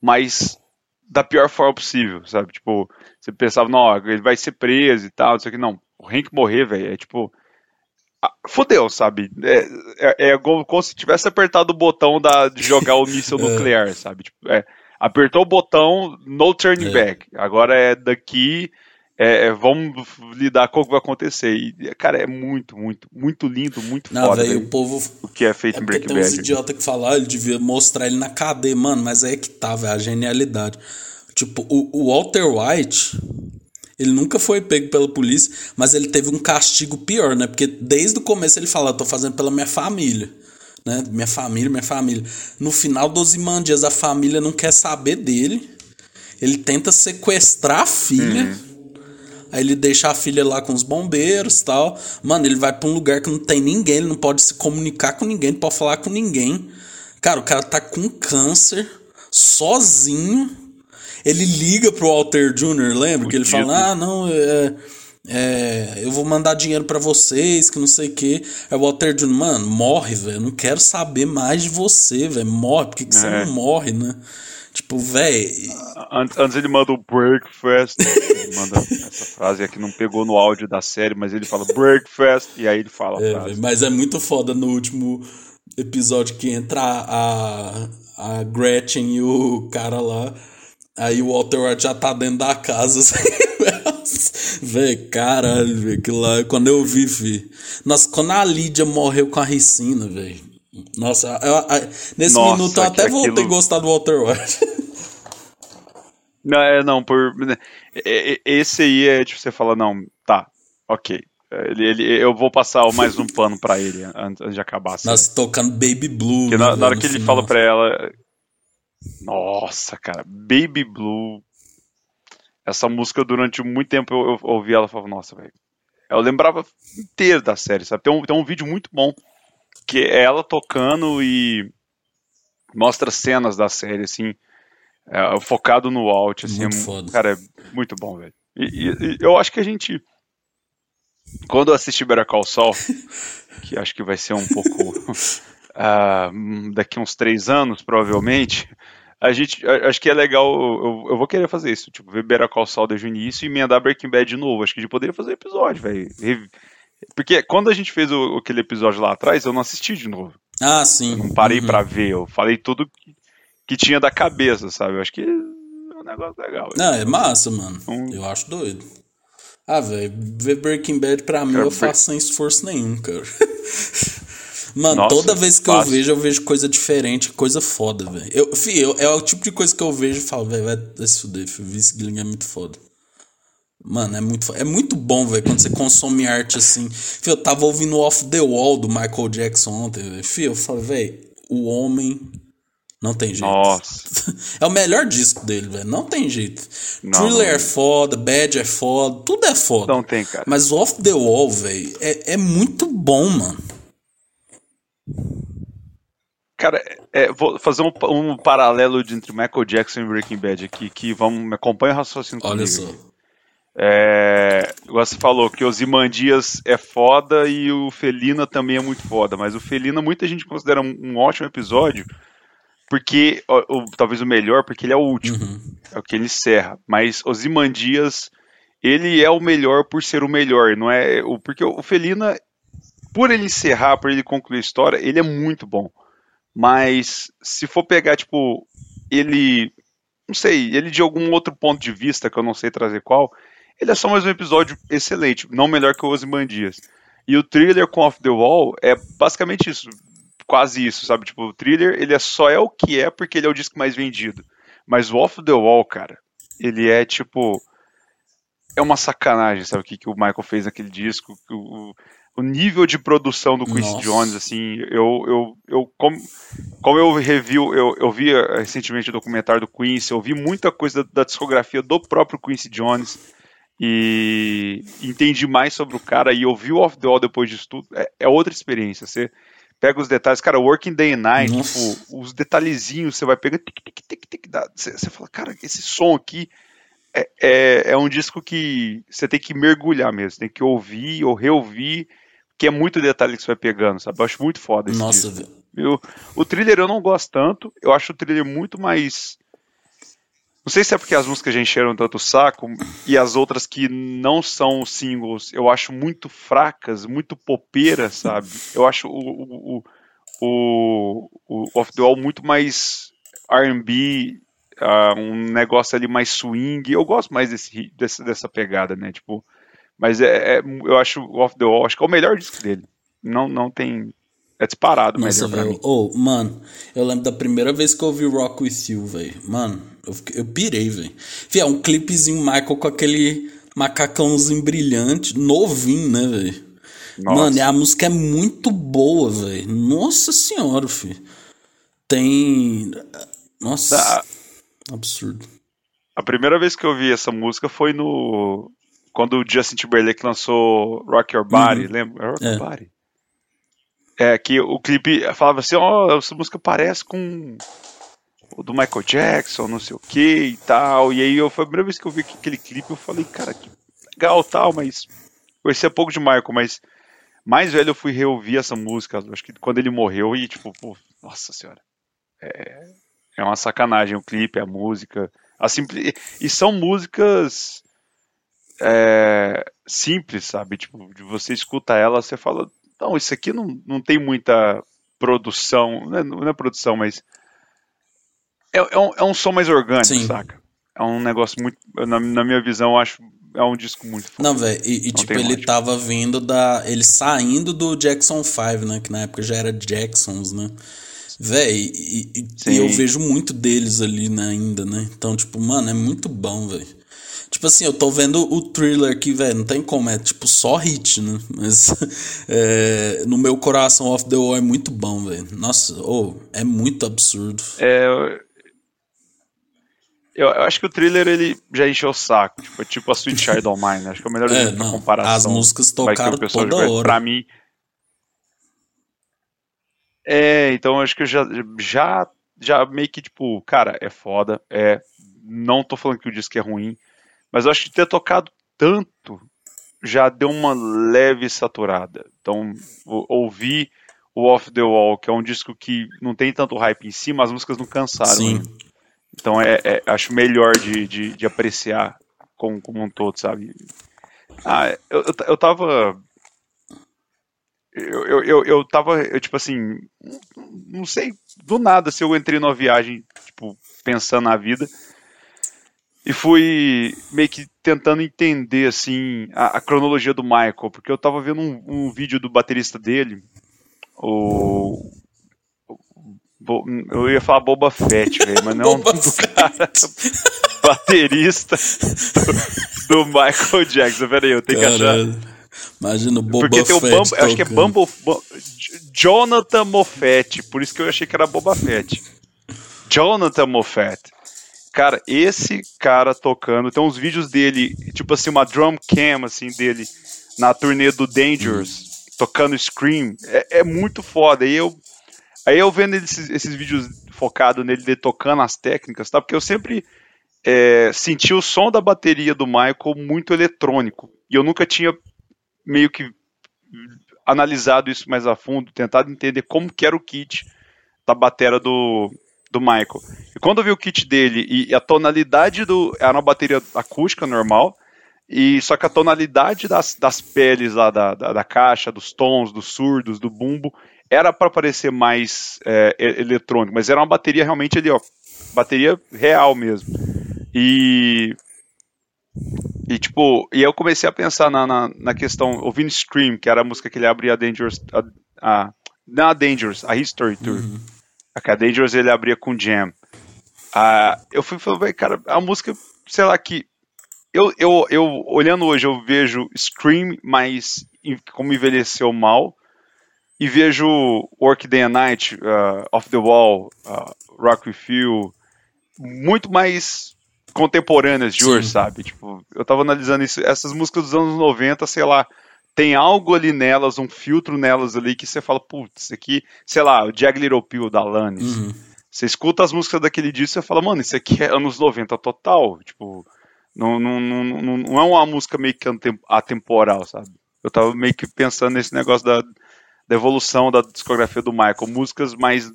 mas da pior forma possível, sabe? Tipo, você pensava, não, ele vai ser preso e tal, isso aqui, não. O Hank morrer, velho, é tipo fodeu, sabe? É, é, é, como se tivesse apertado o botão da, de jogar o míssil é. nuclear, sabe? Tipo, é, apertou o botão, no turning é. back. Agora é daqui, é, é, vamos lidar com o que vai acontecer. E, cara, é muito, muito, muito lindo, muito Não, foda. Véio, o povo. O que é feito em Breaking Bad. Tem uns idiota que falam, ah, ele devia mostrar ele na cadeia, mano, mas é que tá, velho, a genialidade. Tipo, o, o Walter White ele nunca foi pego pela polícia, mas ele teve um castigo pior, né? Porque desde o começo ele fala, eu tô fazendo pela minha família. Né? Minha família, minha família. No final dos Imandias, a família não quer saber dele. Ele tenta sequestrar a filha. Uhum. Aí ele deixa a filha lá com os bombeiros tal. Mano, ele vai pra um lugar que não tem ninguém, ele não pode se comunicar com ninguém, não pode falar com ninguém. Cara, o cara tá com câncer, sozinho ele liga pro Walter Jr., lembra? que ele fala: Ah, não, é, é, eu vou mandar dinheiro para vocês, que não sei o que. É o Walter Jr., mano, morre, velho. Não quero saber mais de você, velho. Morre, por que, que é. você não morre, né? Tipo, velho. Antes ele manda o breakfast. ele manda essa frase aqui, não pegou no áudio da série, mas ele fala breakfast, e aí ele fala é, Mas é muito foda no último episódio que entra a, a Gretchen e o cara lá. Aí o Walter White já tá dentro da casa. Assim, véi, caralho, velho. Aquilo lá, quando eu vi, vi. Nossa, quando a Lídia morreu com a Ricina, velho. Nossa, eu, eu, nesse Nossa, minuto eu até que voltei a gostar do Walter White. Não, é, não, por. é, é, Esse aí é tipo, você fala, não, tá, ok. Ele, ele- eu vou passar mais um pano pra ele antes, de acabar. Assim. Nós tocando Baby Blue. Porque né, na, na hora que ele final. fala pra ela. Nossa, cara, Baby Blue. Essa música durante muito tempo eu, eu ouvi ela e falava, nossa, velho. Eu lembrava inteiro da série, sabe? Tem um, tem um vídeo muito bom que é ela tocando e mostra cenas da série, assim, é, focado no alt, assim. Muito é foda. Cara, é muito bom, velho. E, e- e eu acho que a gente. Quando eu assistir Better Call Saul, que acho que vai ser um pouco. hum, daqui uns três anos, provavelmente. A gente, acho que é legal, eu, eu vou querer fazer isso, tipo, ver Better Call Saul desde o início e emendar Breaking Bad de novo. Acho que a gente poderia fazer episódio, velho. Porque quando a gente fez o- aquele episódio lá atrás, eu não assisti de novo. Ah, sim. Eu não parei Uhum. pra ver, eu falei tudo que, que tinha da cabeça, sabe? Eu acho que é um negócio legal. Não, é massa, mano. Hum. Eu acho doido. Ah, velho, ver Breaking Bad pra mim Cara, eu faço sem esforço nenhum, cara. Mano, Nossa, toda vez que eu fácil. vejo, eu vejo coisa diferente, coisa foda, velho. Eu, fi, eu- é o tipo de coisa que eu vejo e falo, velho, vai, se fuder, filho. Vince Gilligan é muito foda. Mano, é muito, é muito bom, velho, quando você consome arte assim. Fih, eu tava ouvindo Off the Wall do Michael Jackson ontem, velho. Fih, eu falei, velho, o homem não tem jeito. Nossa. É o melhor disco dele, velho. Não tem jeito. Não, Thriller não. é foda, Bad é foda, tudo é foda. Não tem, cara. Mas o Off the Wall, velho, é, é muito bom, mano. Cara, é, vou fazer um, um paralelo entre Michael Jackson e Breaking Bad aqui, que vamos, me acompanha o raciocínio Olha comigo. só. aqui. É, você falou que o Zimandias é foda e o Felina também é muito foda, mas o Felina muita gente considera um, ótimo episódio, porque, ó, o- talvez o melhor, porque ele é o último, Uhum. é o que ele encerra, mas o Zimandias, ele é o melhor por ser o melhor, não é, porque o Felina, por ele encerrar, por ele concluir a história, ele é muito bom, mas se for pegar, tipo, ele, não sei, ele de algum outro ponto de vista, que eu não sei trazer qual, ele é só mais um episódio excelente, não melhor que o Ozymandias. E o thriller com Off the Wall é basicamente isso, quase isso, sabe? Tipo, o thriller, ele é só é o que é porque ele é o disco mais vendido. Mas o Off the Wall, cara, ele é tipo é uma sacanagem, sabe o que, que o Michael fez naquele disco, o nível de produção do Quincy Nossa. Jones, assim, eu, eu, eu como, como eu review, eu, eu vi eh, recentemente o documentário do Quincy, eu vi muita coisa da, da discografia do próprio Quincy Jones e entendi mais sobre o cara e ouvir o Off the Wall depois disso tudo é, é outra experiência. Você pega os detalhes, cara, Working Day and Night, tipo, os detalhezinhos, você vai pegar, tic, tic, tic, tic, você, você fala, cara, esse som aqui é, é, é um disco que você tem que mergulhar mesmo, tem que ouvir ou reouvir, que é muito detalhe que você vai pegando, sabe? Eu acho muito foda esse Nossa, disco. Eu, o thriller eu não gosto tanto, eu acho o thriller muito mais. Não sei se é porque as músicas já encheram tanto o saco e as outras que não são singles eu acho muito fracas, muito popeiras, sabe? Eu acho o, o, o, o Off the Wall muito mais RB, ah, um negócio ali mais swing. Eu gosto mais desse, desse- dessa pegada, né? Tipo, mas é, é- eu acho o Off the Wall, acho que é o melhor disco dele. Não, não tem. É disparado o Nossa, velho. mim. Ô, mano, eu lembro da primeira vez que eu ouvi Rock With You, velho. Mano, eu, eu pirei, velho. Fih, é um clipezinho Michael com aquele macacãozinho brilhante, novinho, né, velho? Mano, a música é muito boa, velho. Nossa senhora, filho. Tem. Nossa. Ah, Absurdo. A primeira vez que eu vi essa música foi no. Quando o Justin Timberlake lançou Rock Your Body, Uhum. lembra? Rock É. Your Body. É, que o clipe falava assim, ó, essa música parece com o do Michael Jackson, não sei o que e tal. E aí eu, foi a primeira vez que eu vi aquele clipe, eu falei, cara, que legal tal, mas conhecia pouco de Michael, mas mais velho eu fui reouvir essa música, acho que quando ele morreu e tipo, pô, nossa senhora. É, é uma sacanagem o clipe, a música. A simpli... E são músicas é, simples, sabe? Tipo, você escuta ela, você fala, não, isso aqui não, não tem muita produção, não é, não é produção, mas É, é, um, é um som mais orgânico, Sim. saca? É um negócio muito. Na, na minha visão, eu acho é um disco muito foda. Não, velho, e, e tipo, ele tava vindo da. Ele saindo do Jackson 5, né? Que na época já era Jacksons, né? Véi, e, e, e, eu vejo muito deles ali né, ainda, né? Então, tipo, mano, é muito bom, velho. Tipo assim, eu tô vendo o thriller aqui, velho, não tem como, é tipo só hit, né? Mas é, no meu coração, Off the Wall é muito bom, velho. Nossa, oh, é muito absurdo. É, eu, eu, acho que o thriller ele já encheu o saco. Tipo, tipo a Sweet Child of Mine. Acho que é o melhor é, não, comparação. As músicas tocaram toda hora. Pra mim. É, então acho que eu já, já, já meio que, tipo, cara, é foda. É, não tô falando que o disco é ruim. Mas eu acho que ter tocado tanto já deu uma leve saturada. Então, ouvir o Off the Wall, que é um disco que não tem tanto hype em si, mas as músicas não cansaram. Sim. Né? Então é, é, acho melhor de, de, de apreciar como, como, um todo, sabe? Ah, eu, eu, eu tava. Eu, eu, eu, eu tava, eu, tipo assim, não sei, do nada, se eu entrei numa viagem, tipo, pensando na vida, e fui meio que tentando entender, assim, a, a cronologia do Michael, porque eu tava vendo um, um vídeo do baterista dele, o eu ia falar Boba Fett, velho, mas não Boba do cara baterista do, do, Michael Jackson. Peraí, eu tenho Caralho. que achar. Imagina o Boba Porque tem Fett. O Bumble, acho que é Bumble, Jonathan Moffett, por isso que eu achei que era Boba Fett. Jonathan Moffett. Cara, esse cara tocando, tem uns vídeos dele, tipo assim, uma drum cam assim dele na turnê do Dangerous, tocando Scream. É, é muito foda. E eu Aí eu vendo esses, esses vídeos focados nele, de tocando as técnicas, tá? Porque eu sempre é, senti o som da bateria do Michael muito eletrônico. E eu nunca tinha meio que analisado isso mais a fundo, tentado entender como que era o kit da bateria do, do Michael. E quando eu vi o kit dele e, a tonalidade do. Era uma bateria acústica normal, e só que a tonalidade das, das peles lá da, da, da, caixa, dos tons, dos surdos, do bumbo, era para parecer mais é, eletrônico, mas era uma bateria realmente ali, ó, bateria real mesmo. E e tipo, e eu comecei a pensar na, na, na, questão, ouvindo Scream, que era a música que ele abria a Dangerous, a, a não a Dangerous, a History Tour. Uhum. A Dangerous ele abria com Jam. Ah, eu fui falando, cara, a música, sei lá, que eu, eu, eu olhando hoje eu vejo Scream, mas como envelheceu mal, e vejo Workday and Night, uh, Off the Wall, uh, Rock With You, muito mais contemporâneas de hoje, sabe? Tipo, eu tava analisando isso, essas músicas dos anos 90, sei lá, tem algo ali nelas, um filtro nelas ali que você fala, putz, isso aqui, sei lá, o Jag Little Pill da Alanis. Uhum. Você escuta as músicas daquele disco e você fala, mano, isso aqui é anos 90 total, tipo, não, não, não, não, não é uma música meio que atemporal, sabe? Eu tava meio que pensando nesse negócio da, da evolução da discografia do Michael. Músicas mais,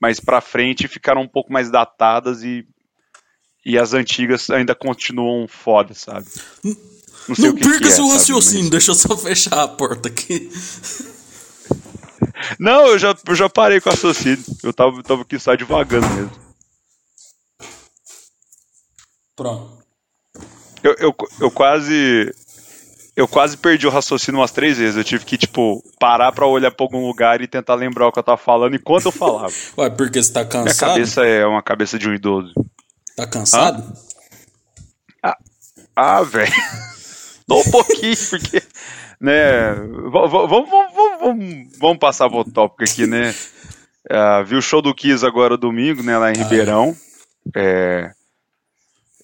mais pra frente ficaram um pouco mais datadas e, e as antigas ainda continuam foda, sabe? Não, não perca seu é, raciocínio, mas... deixa eu só fechar a porta aqui. Não, eu já, eu já parei com o raciocínio. Eu tava, tava aqui só devagando mesmo. Pronto. Eu, eu, eu quase eu quase perdi o raciocínio umas três vezes. Eu tive que, tipo, parar pra olhar pra algum lugar e tentar lembrar o que eu tava falando enquanto eu falava. Ué, porque você tá cansado? Minha cabeça é uma cabeça de um idoso. Tá cansado? Ah, ah velho. Tô um pouquinho, porque. Né. Vamos, vamos, vamos, vamos passar pro tópico aqui, né? Uh, vi o show do Kiss agora domingo, né, lá em ah, Ribeirão. É.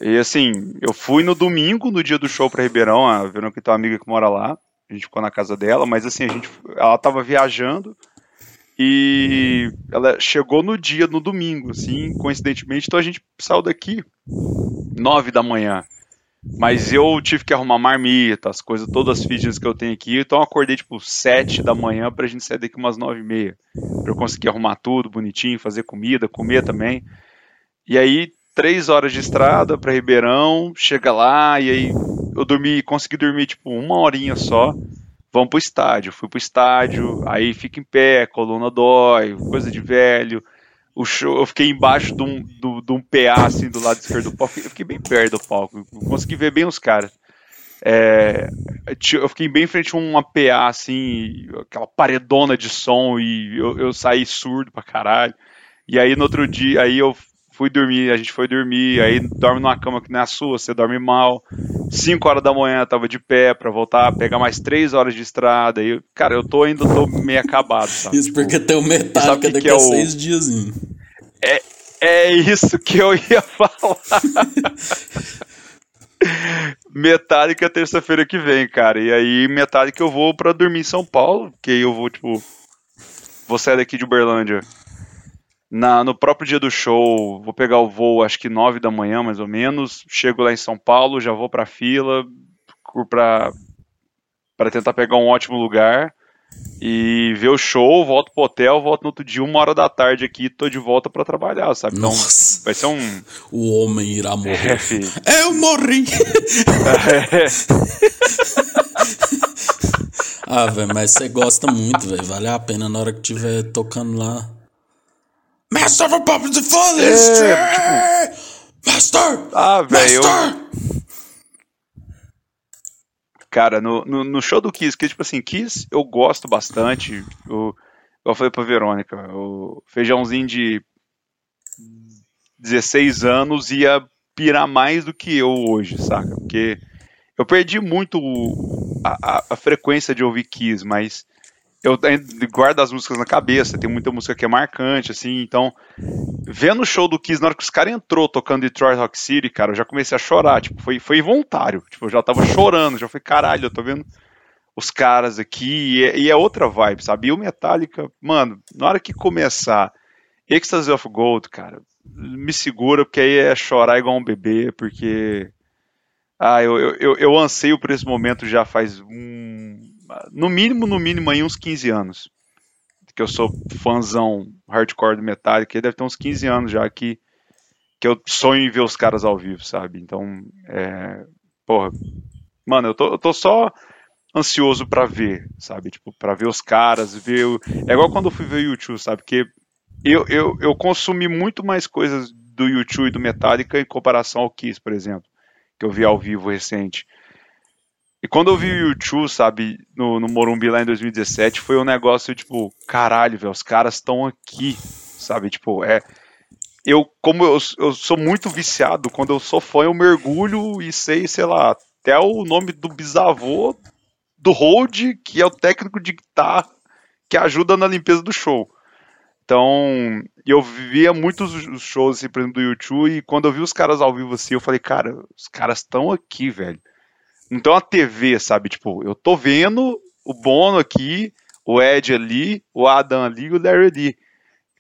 é e assim, eu fui no domingo, no dia do show pra Ribeirão, a Verão que tem uma amiga que mora lá, a gente ficou na casa dela, mas assim, a gente, ela tava viajando e ela chegou no dia, no domingo, assim, coincidentemente, então a gente saiu daqui nove da manhã. Mas eu tive que arrumar marmita, as coisas, todas as fitness que eu tenho aqui, então eu acordei tipo sete da manhã pra gente sair daqui umas nove e meia. Pra eu conseguir arrumar tudo bonitinho, fazer comida, comer também. E aí três horas de estrada para Ribeirão, chega lá e aí eu dormi, consegui dormir tipo uma horinha só. Vamos pro estádio. Fui pro estádio, aí fica em pé, coluna dói, coisa de velho. O show, eu fiquei embaixo de um, do, de um PA, assim, do lado esquerdo do palco. Eu fiquei bem perto do palco. Consegui ver bem os caras. É, eu fiquei bem em frente a uma PA, assim, aquela paredona de som, e eu, eu saí surdo pra caralho. E aí no outro dia, aí eu fui dormir, a gente foi dormir, aí dorme numa cama que não é a sua, você dorme mal. 5 horas da manhã tava de pé para voltar, pegar mais 3 horas de estrada. E, cara, eu tô ainda tô meio acabado, sabe? Isso porque tem o Metallica daqui é a 6 o... dias. É, é isso que eu ia falar. Metallica terça-feira que vem, cara. E aí, Metallica eu vou pra dormir em São Paulo, que aí eu vou, tipo. Vou sair daqui de Uberlândia na, no próprio dia do show, vou pegar o voo, acho que 9 da manhã, mais ou menos. Chego lá em São Paulo, já vou pra fila pra, pra tentar pegar um ótimo lugar e ver o show, volto pro hotel, volto no outro dia, uma hora da tarde aqui, tô de volta para trabalhar, sabe? Então, Nossa. vai ser um. O homem irá morrer. É, Eu morri! É. ah, velho, mas você gosta muito, velho. Vale a pena na hora que tiver tocando lá. Master of Puppets and Follies! É, tipo... Master! Ah, velho. Cara, no, no, no, show do Kiss, que tipo assim, Kiss eu gosto bastante. Eu, eu falei pra Verônica, o feijãozinho de 16 anos ia pirar mais do que eu hoje, saca? Porque eu perdi muito a, a, a frequência de ouvir Kiss, mas eu guardo as músicas na cabeça, tem muita música que é marcante, assim, então, vendo o show do Kiss, na hora que os caras entrou tocando Detroit Rock City, cara, eu já comecei a chorar, tipo, foi, foi voluntário, tipo, eu já tava chorando, já foi caralho, eu tô vendo os caras aqui, e é, e é outra vibe, sabe, e o Metallica, mano, na hora que começar Ecstasy of Gold, cara, me segura, porque aí é chorar igual um bebê, porque... Ah, eu, eu, eu anseio por esse momento já faz um no mínimo, no mínimo aí uns 15 anos. Que eu sou fãzão hardcore do Metallica, deve ter uns 15 anos já que, que eu sonho em ver os caras ao vivo, sabe? Então, é, porra, mano, eu tô, eu tô só ansioso para ver, sabe? Tipo, para ver os caras, ver. O... É igual quando eu fui ver o YouTube, sabe? Porque eu, eu, eu consumi muito mais coisas do YouTube e do Metallica em comparação ao Kiss, por exemplo, que eu vi ao vivo recente. E quando eu vi o YouTube, sabe, no, no Morumbi lá em 2017, foi um negócio tipo, caralho, velho, os caras estão aqui, sabe? Tipo, é. Eu, como eu, eu sou muito viciado, quando eu sou fã, eu mergulho e sei, sei lá, até o nome do bisavô do Hold, que é o técnico de guitarra que ajuda na limpeza do show. Então, eu via muitos shows, assim, por exemplo, do YouTube, e quando eu vi os caras ao vivo assim, eu falei, cara, os caras estão aqui, velho. Então a TV, sabe? Tipo, eu tô vendo o Bono aqui, o Ed ali, o Adam ali e o Larry ali.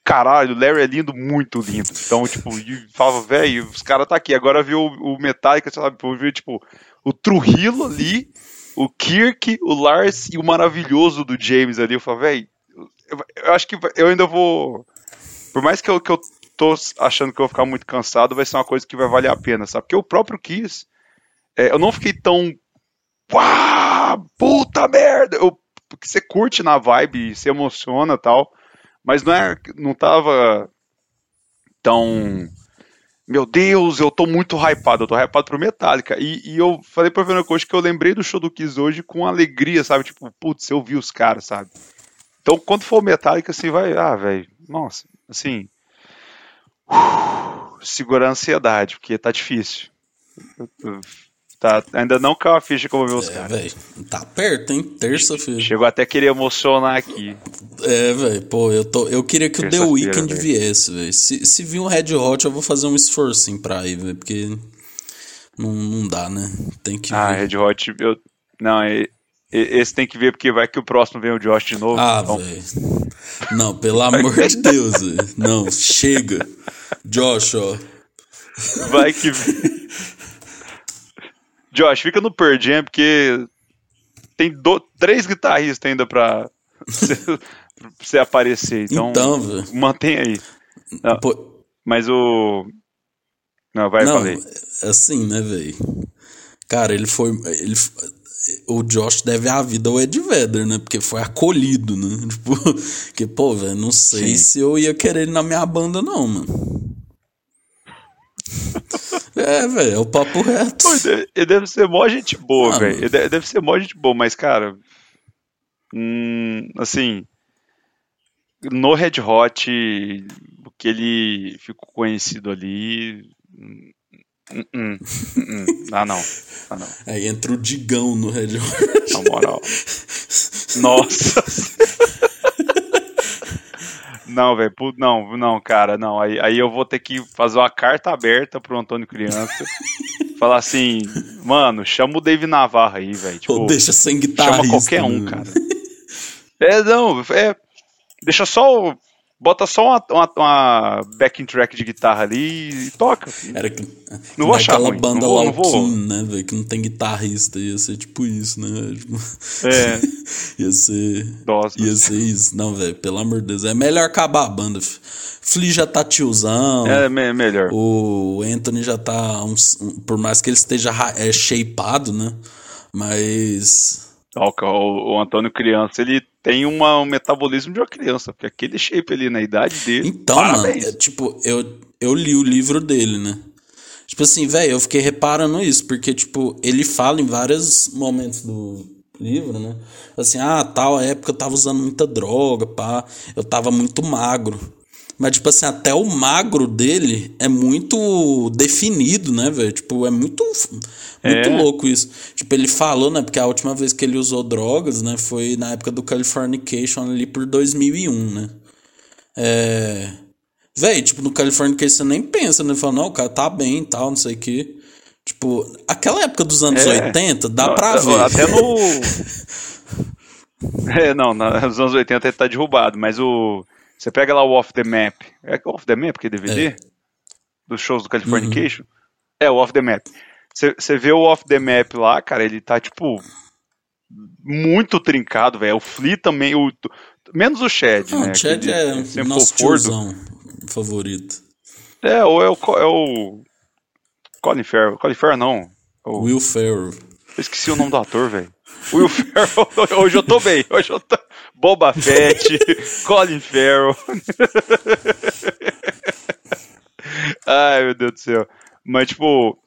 Caralho, o Larry é lindo, muito lindo. Então, tipo, falava, velho, os caras tá aqui. Agora viu o, Metallica, sabe? Viu, tipo, o Trujillo ali, o Kirk, o Lars e o maravilhoso do James ali. Eu falava, velho, eu, eu, acho que eu ainda vou. Por mais que eu, que eu tô achando que eu vou ficar muito cansado, vai ser uma coisa que vai valer a pena, sabe? Porque o próprio Kiss é, eu não fiquei tão. Uau, puta merda! Eu, porque você curte na vibe, se emociona tal. Mas não, é, não tava tão. Meu Deus, eu tô muito hypado, eu tô hypado pro Metallica. E, e eu falei pra Fernanda Coach que eu lembrei do show do Kiss hoje com alegria, sabe? Tipo, putz, eu vi os caras, sabe? Então, quando for Metallica, assim, vai. Ah, velho, nossa, assim. Uh, segurar a ansiedade, porque tá difícil. Eu, eu, Tá, ainda não caiu a ficha como ver os é, caras. Véio, tá perto, hein? Terça-feira. Chegou até a querer emocionar aqui. É, velho, pô, eu, tô, eu queria que o The Weeknd véio. viesse, velho. Se, se vir um Red Hot, eu vou fazer um esforço pra ir, velho, porque não, não dá, né? Tem que ah. Red Hot, eu. Não, esse tem que ver porque vai que o próximo vem o Josh de novo. Ah, então... velho. Não, pelo amor de Deus, velho. Não, chega. Josh, ó. Vai que. Josh, fica no Pearl Jam, porque tem do, três guitarristas ainda pra você aparecer. Então, então mantém aí. Não, Pô... Mas o. Não, vai, Não, falei. assim, né, velho? Cara, ele foi. Ele, o Josh deve a vida ao Ed Vedder, né? Porque foi acolhido, né? Tipo, que, pô, velho, não sei Sim. se eu ia querer ele na minha banda, não, mano. É, velho, é o papo reto. Pô, ele deve ser mó gente boa, ah, velho. Ele deve ser mó gente boa, mas, cara. Hum, assim. No Red Hot, o que ele ficou conhecido ali. Hum, hum, hum ah, não. Ah, não. Aí entra o Digão no Red Hot. Na moral. Nossa. Não, velho, não, não, cara, não. Aí, aí eu vou ter que fazer uma carta aberta pro Antônio Criança. falar assim, mano, chama o Dave Navarro aí, velho. Tipo, Ou deixa sem guitarra. Chama qualquer um, cara. é, não, é. Deixa só bota só uma, uma, uma, backing track de guitarra ali e toca. Era que, não vou achar aquela ruim. banda não vou, não vou. né, velho, que não tem guitarrista, ia ser tipo isso, né? Tipo, é. ia ser. Nossa. Ia ser isso. Não, velho, pelo amor de Deus. É melhor acabar a banda. Flea já tá tiozão. É, me melhor. O Anthony já tá. Um, por mais que ele esteja é, shapeado, né? Mas. O, o Antônio Criança, ele tem uma, um metabolismo de uma criança, porque aquele shape ali na idade dele. Então, parabéns. mano, é, tipo, eu, eu li o livro dele, né? Tipo assim, velho, eu fiquei reparando isso, porque, tipo, ele fala em vários momentos do livro, né? Assim, ah, tal época eu tava usando muita droga, pá, eu tava muito magro. Mas, tipo assim, até o magro dele é muito definido, né, velho? Tipo, é muito, muito é. louco isso. Tipo, ele falou, né? Porque a última vez que ele usou drogas, né? Foi na época do Californication ali por 2001, né? É... Véi, tipo, no Californication você nem pensa, né? Fala, não, o cara tá bem e tal, não sei o quê. Tipo, aquela época dos anos é. 80, dá não, pra ver. Até no... é, não, nos anos 80 ele tá derrubado, mas o... Você pega lá o Off the Map. É o Off the Map que é DVD? É. Dos shows do Californication? Uhum. É, o Off the Map. Você vê o Off the Map lá, cara, ele tá tipo. Muito trincado, velho. O Flea também. O, menos o Chad, Não, né? O Chad é nosso tiozão favorito. É, ou é o, é o Colin Farrell. Colin Farrell não. O... Will Ferrell. Eu esqueci o nome do ator, velho. Will Ferrell. Hoje eu tô bem. Hoje eu tô... Boba Fett, Colin Farrell. Ai, meu Deus do céu. Mas, tipo,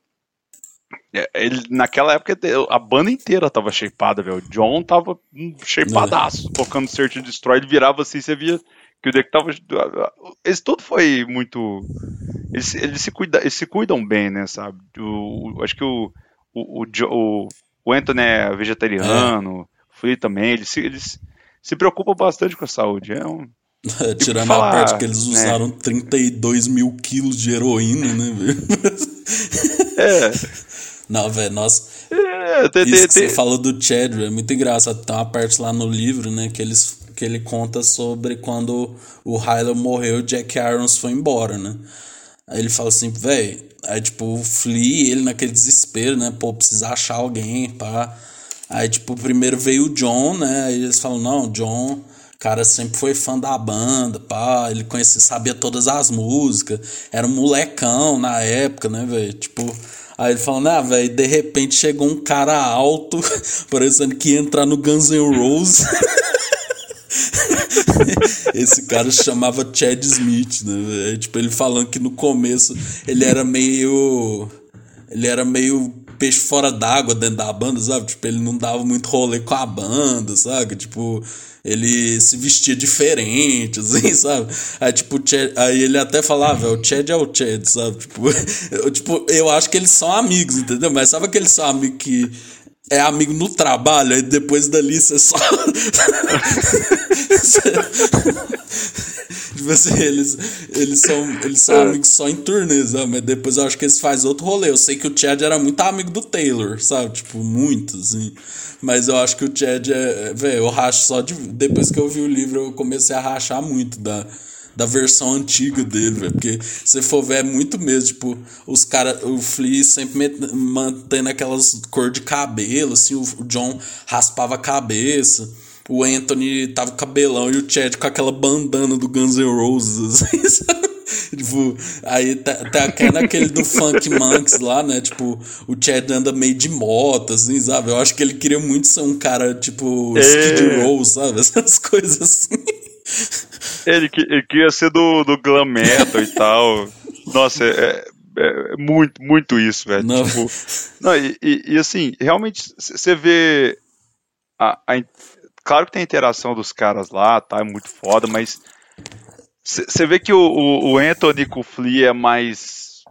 é, ele, naquela época a banda inteira tava shapeada, velho. O John tava shapeadaço, é. tocando Search and Destroy, ele virava assim, você via que o deck tava. Esse tudo foi muito. Eles, eles, se, cuida, eles se cuidam bem, né, sabe? O, o acho que o, o, o, o Anthony é vegetariano, é. o também, eles, eles se preocupam bastante com a saúde. É um. É, tirando falar, a parte que eles né? usaram né? 32 mil quilos de heroína, né, velho? É. Não, velho, nossa. É, tem, Isso tem, que tem. você falou do Chad, é muito engraçado. Tem uma parte lá no livro, né, que, eles, que ele conta sobre quando o Hyler morreu e o Jack Irons foi embora, né? Aí ele fala assim, velho. Aí, tipo, o Flea, ele naquele desespero, né? Pô, precisa achar alguém, pá. Aí, tipo, primeiro veio o John, né? Aí eles falam, não, John, cara sempre foi fã da banda, pá. Ele conhecia, sabia todas as músicas. Era um molecão na época, né, velho? Tipo. Aí ele falando, ah, velho, de repente chegou um cara alto, parecendo que ia entrar no Guns N' Roses. Esse cara chamava Chad Smith, né? Véio? Tipo, ele falando que no começo ele era meio. Ele era meio peixe fora d'água dentro da banda, sabe? Tipo, ele não dava muito rolê com a banda, sabe? Tipo, ele se vestia diferente, assim, sabe? Aí, tipo, Chad, aí ele até falava, ah, o Chad é o Chad, sabe? Tipo eu, tipo, eu acho que eles são amigos, entendeu? Mas sabe aquele são amigo que é amigo no trabalho, aí depois dali você só. tipo assim, eles, eles são, eles são amigos só em turnês, sabe? Mas depois eu acho que eles fazem outro rolê. Eu sei que o Chad era muito amigo do Taylor, sabe? Tipo, muito, assim. Mas eu acho que o Chad é. Velho, eu racho só de. Depois que eu vi o livro, eu comecei a rachar muito da, da versão antiga dele, velho. Porque se for ver, é muito mesmo. Tipo, os caras. O Flea sempre mantendo aquelas cor de cabelo, assim. O John raspava a cabeça. O Anthony tava com cabelão e o Chad com aquela bandana do Guns N' Roses, assim, sabe? tipo, aí tá, tá até naquele do Funk Monks lá, né? Tipo, o Chad anda meio de moto, assim, sabe? Eu acho que ele queria muito ser um cara, tipo, é. Skid Row, sabe? Essas coisas assim. Ele, ele queria ser do, do glam metal e tal. Nossa, é, é, muito, muito isso, velho. Não. Tipo, não, e, e, e, assim, realmente, você vê. A, a, claro que tem a interação dos caras lá, tá? É muito foda, mas você vê que o, o, o Anthony com o Flea é mais.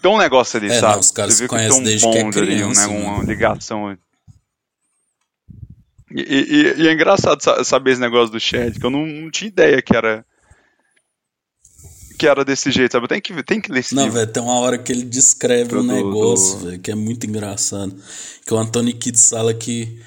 Tem um negócio ali, é, sabe? Não, os caras se conhecem um desde que é criança, ali, né? Uma ligação. E, e, e, é engraçado saber esse negócio do Chad, que eu não, não tinha ideia que era que era desse jeito, sabe? Tem que, tem que ler esse Não, velho, tem uma hora que ele descreve um negócio, do... velho, que é muito engraçado. Que o Anthony Kidd fala que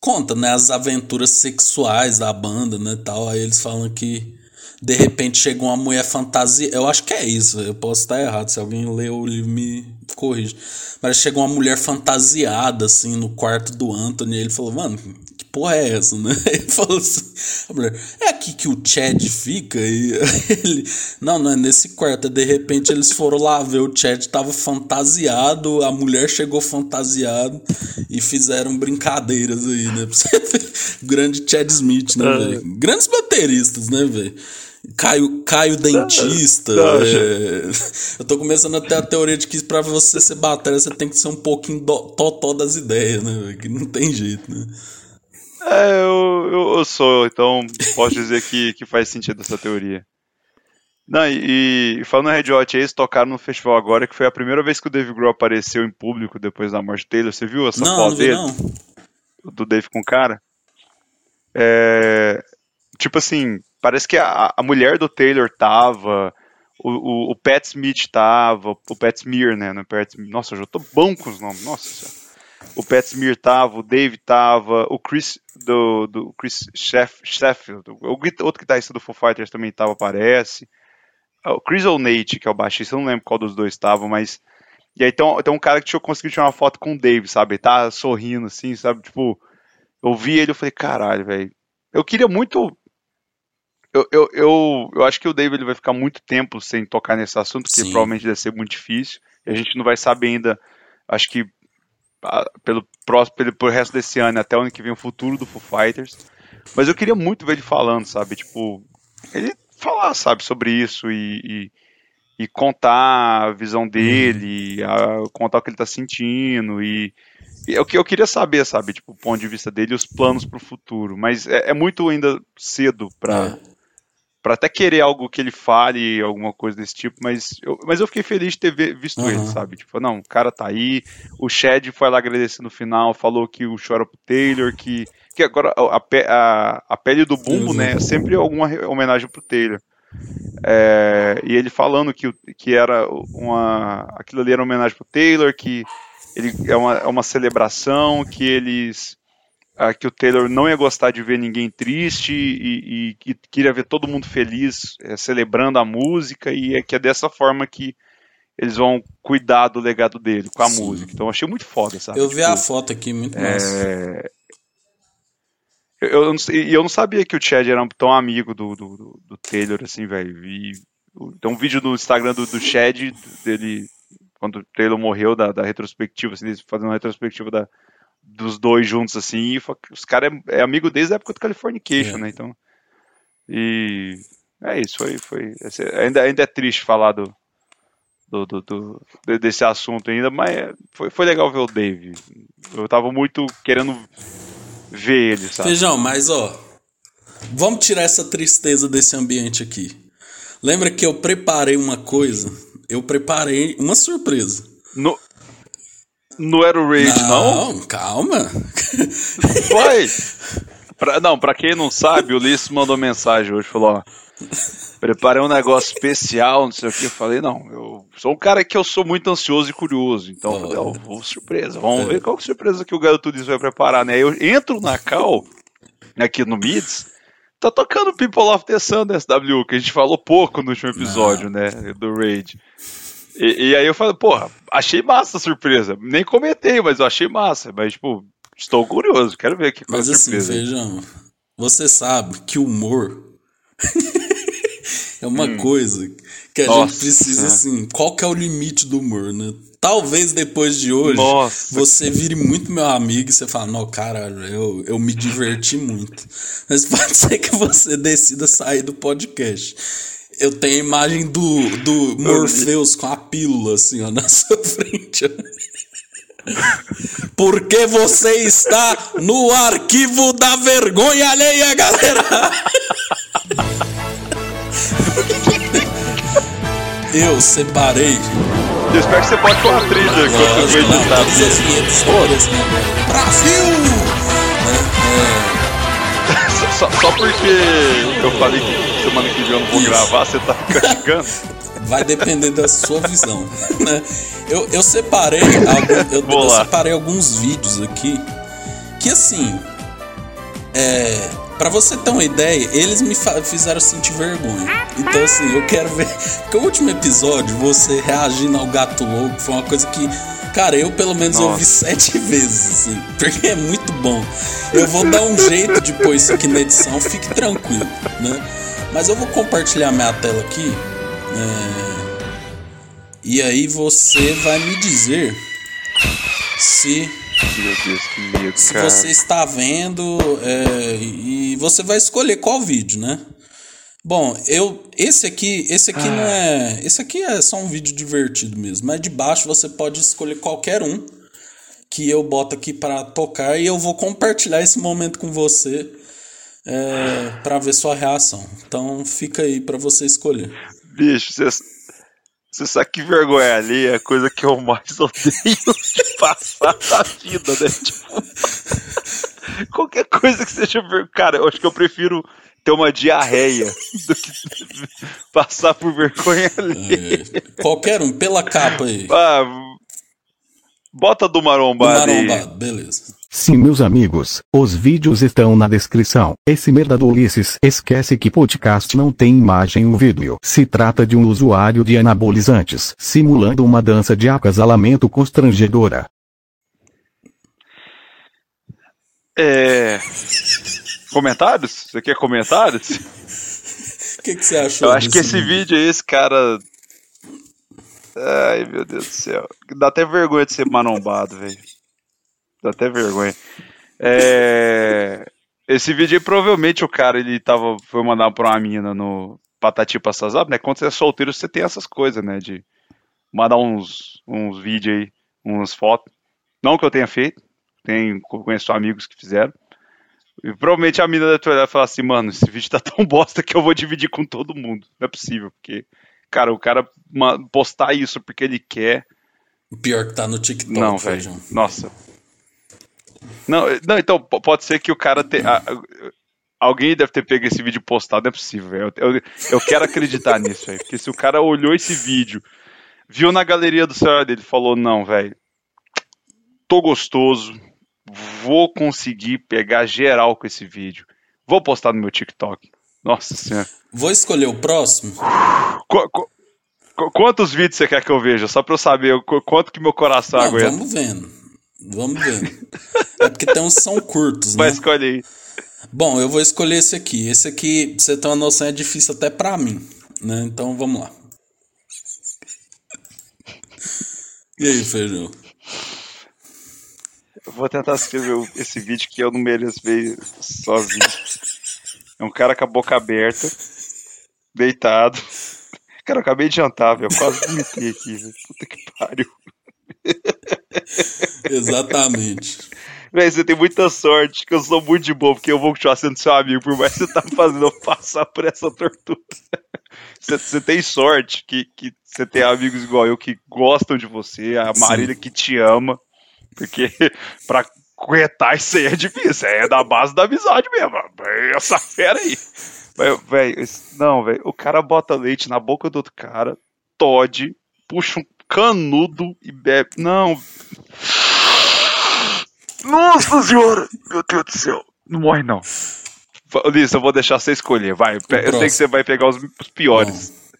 conta, né, as aventuras sexuais da banda, né, tal. Aí eles falam que de repente chega uma mulher fantasia. Eu acho que é isso, eu posso estar errado. Se alguém leu o livro, me corrige. Mas chega uma mulher fantasiada, assim, no quarto do Anthony. E ele falou, mano, que porra é essa, né? Ele falou assim: mulher, é aqui que o Chad fica? E ele, não, não é nesse quarto. De repente eles foram lá ver, o Chad tava fantasiado, a mulher chegou fantasiada e fizeram brincadeiras aí, né? Grande Chad Smith, né, é. velho? Grandes bateristas, né, velho? Caio, Caio Dentista. É... Eu tô começando até a teoria de que pra você ser bateria você tem que ser um pouquinho do, totó das ideias, né? Que não tem jeito, né? É, eu, eu, eu, sou, então posso dizer que, que faz sentido essa teoria. Não, e, e falando Red Hot, eles tocaram no festival agora, que foi a primeira vez que o Dave Grohl apareceu em público depois da morte dele. Você viu essa não, foto não dele? Não. Do Dave com o cara? É, tipo assim, parece que a, a mulher do Taylor tava, o, o, o, Pat Smith tava, o Pat Smear, né? No Pat, nossa, eu já tô bom com os nomes, nossa senhora. O Pat Smear tava, o Dave tava, o Chris do, do Chris Sheff, Sheffield, o outro guitarrista do Foo Fighters também tava, parece. Ah, o Chris O'Nate, que é o baixista, eu não lembro qual dos dois tava, mas. E aí tem um, tem um cara que conseguiu tirar uma foto com o Dave, sabe? Ele tá sorrindo assim, sabe? Tipo, eu vi ele e falei, caralho, velho. Eu queria muito eu, eu, eu, eu, acho que o David vai ficar muito tempo sem tocar nesse assunto, porque Sim. provavelmente deve ser muito difícil. E a gente não vai saber ainda, acho que pelo próximo, pelo, pelo resto desse ano até o ano que vem o futuro do Foo Fighters. Mas eu queria muito ver ele falando, sabe? Tipo, ele falar, sabe, sobre isso e, e, e contar a visão uhum. dele, a, contar o que ele tá sentindo e, é o que eu queria saber, sabe, tipo, o ponto de vista dele e os planos para o futuro. Mas é, é, muito ainda cedo para é para até querer algo que ele fale, alguma coisa desse tipo, mas eu, mas eu fiquei feliz de ter visto uhum. ele, sabe? Tipo, não, o cara tá aí, o Chad foi lá agradecer no final, falou que o chora pro Taylor, que, que agora a, a, a pele do bumbo, né, é sempre alguma homenagem pro Taylor. É, e ele falando que, que era uma. aquilo ali era uma homenagem pro Taylor, que ele é uma, é uma celebração, que eles uh, que o Taylor não ia gostar de ver ninguém triste e, que queria ver todo mundo feliz, é, celebrando a música, e é que é dessa forma que eles vão cuidar do legado dele com a Sim. música. Então eu achei muito foda, sabe? Eu tipo, vi a foto aqui, muito é... massa. Eu, eu, não, eu não sabia que o Chad era tão amigo do, do, do Taylor, assim, velho. Tem um vídeo no Instagram do, do Chad, dele, quando o Taylor morreu, da, da retrospectiva, assim, fazendo uma retrospectiva da, dos dois juntos, assim, e os caras é, é, amigo desde a época do Californication, é. né? Então. E é isso, foi. foi ainda, ainda é triste falar do, do, do, do, desse assunto ainda, mas é, foi, foi legal ver o Dave. Eu tava muito querendo ver ele, sabe? Feijão, mas ó. Vamos tirar essa tristeza desse ambiente aqui. Lembra que eu preparei uma coisa? Eu preparei uma surpresa. No, não era o Raid, não? Não, calma. Foi. Pra, não, pra quem não sabe, o Ulisses mandou mensagem hoje, falou, ó, preparei um negócio especial, não sei o que. Eu falei, não, eu sou um cara que eu sou muito ansioso e curioso, então oh. oh, surpresa, vamos é. ver qual surpresa que o garoto diz vai preparar, né? Eu entro na cal, aqui no Mids, tá tocando People of the Sun da SW, que a gente falou pouco no último episódio, não. né, do Raid. E, e, aí eu falei, porra, achei massa a surpresa. Nem comentei, mas eu achei massa. Mas, tipo, estou curioso, quero ver aqui qual mas, é a assim, surpresa. Mas assim, feijão, você sabe que o humor. É uma hum. coisa que a Nossa. gente precisa, assim, qual que é o limite do humor, né? Talvez depois de hoje Nossa. você vire muito meu amigo e você fala, não, caralho, eu, eu me diverti muito. Mas pode ser que você decida sair do podcast. Eu tenho a imagem do, do Morpheus com a pílula, assim, ó, na sua frente. Porque você está no arquivo da vergonha alheia, galera! Eu separei. Eu espero que você pode pôr a trilha quando eu editar. Todas as vinhetas, Brasil! Só, só porque eu falei que semana que vem eu não vou Isso. gravar, você tá castigando? Vai depender da sua visão, né? Eu, eu separei, eu, eu separei alguns vídeos aqui que assim, é, para você ter uma ideia, eles me fizeram sentir vergonha. Então, assim, eu quero ver. Porque o último episódio, você reagindo ao gato louco, foi uma coisa que. Cara, eu pelo menos Nossa. ouvi sete vezes, assim, porque é muito bom. Eu vou dar um jeito de pôr isso aqui na edição, fique tranquilo, né? Mas eu vou compartilhar minha tela aqui. É... E aí você vai me dizer se meu Deus, que medo, Se você está vendo, é, e você vai escolher qual vídeo, né? Bom, eu esse aqui, esse aqui ah. não é, esse aqui é só um vídeo divertido mesmo, mas de baixo você pode escolher qualquer um que eu boto aqui para tocar e eu vou compartilhar esse momento com você é, para ver sua reação. Então fica aí para você escolher. Bicho, você sabe que vergonha ali é a coisa que eu mais odeio de passar na vida, né? Tipo, qualquer coisa que seja. Cara, eu acho que eu prefiro ter uma diarreia do que passar por vergonha ali. É, qualquer um, pela capa aí. Ah, bota do marombado. Do marombado, aí. beleza. Sim, meus amigos, os vídeos estão na descrição. Esse merda do Ulisses esquece que podcast não tem imagem ou vídeo. Se trata de um usuário de anabolizantes, simulando uma dança de acasalamento constrangedora. É. Comentários? Você quer comentários? O que, que, você achou? Eu acho que esse vídeo? vídeo aí, esse cara. Ai, meu Deus do céu. Dá até vergonha de ser manombado, velho. Dá até vergonha. É... Esse vídeo aí, provavelmente o cara ele tava, foi mandar pra uma mina no Patati Passazap, né? Quando você é solteiro, você tem essas coisas, né? De mandar uns, uns vídeos aí, umas fotos. Não que eu tenha feito, tem, conheço amigos que fizeram. E provavelmente a mina deve olhar e falar assim, mano, esse vídeo tá tão bosta que eu vou dividir com todo mundo. Não é possível, porque, cara, o cara postar isso porque ele quer. O pior que tá no TikTok. Não, velho. Nossa, não, não, então pode ser que o cara te, a, alguém deve ter pego esse vídeo postado, não é possível. Eu, eu, eu quero acreditar nisso, véio, porque se o cara olhou esse vídeo, viu na galeria do celular dele, falou não, velho, tô gostoso, vou conseguir pegar geral com esse vídeo, vou postar no meu TikTok. Nossa senhora. Vou escolher o próximo. Qu qu quantos vídeos você quer que eu veja? Só pra eu saber quanto que meu coração não, aguenta. Vamos vendo. Vamos ver. É porque tem uns que são curtos, né? Vai escolher. Bom, eu vou escolher esse aqui. Esse aqui, pra você ter uma noção, é difícil até pra mim. Né? Então vamos lá. E aí, Feijão? Vou tentar escrever esse vídeo que eu não mereço ver sozinho. É um cara com a boca aberta, deitado. Cara, eu acabei de jantar, velho. Quase vomitei aqui, velho. Puta que pariu. Exatamente. Véi, você tem muita sorte, que eu sou muito de boa, porque eu vou continuar sendo seu amigo, por mais que você tá fazendo eu passar por essa tortura. Você, você tem sorte que, que você tem amigos igual eu que gostam de você, a Marília que te ama, porque pra corretar isso aí é difícil, é da base da amizade mesmo. Essa fera aí. Véi, não, velho, o cara bota leite na boca do outro cara, tode, puxa um canudo e bebe. Não. Nossa senhora! Meu Deus do céu. Não morre, não. Lisa, eu vou deixar você escolher. Vai. Eu sei que você vai pegar os, os piores. Bom,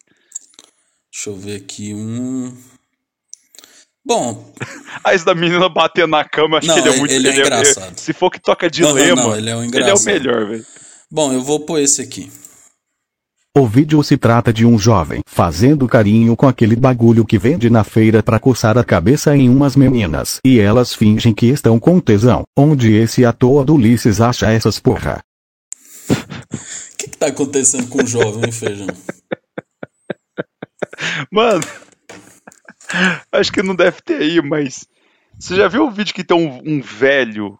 deixa eu ver aqui um. Bom. Ah, da menina batendo na cama, acho não, que ele é muito ele é, ele é engraçado. É, se for que toca dilema, não, não, ele, é um ele é o melhor, velho. Bom, eu vou pôr esse aqui. O vídeo se trata de um jovem fazendo carinho com aquele bagulho que vende na feira pra coçar a cabeça em umas meninas. E elas fingem que estão com tesão. Onde esse ator do Ulisses acha essas porra? O que, que tá acontecendo com o jovem, feijão? Mano, acho que não deve ter aí, mas. Você já viu o vídeo que tem um, um velho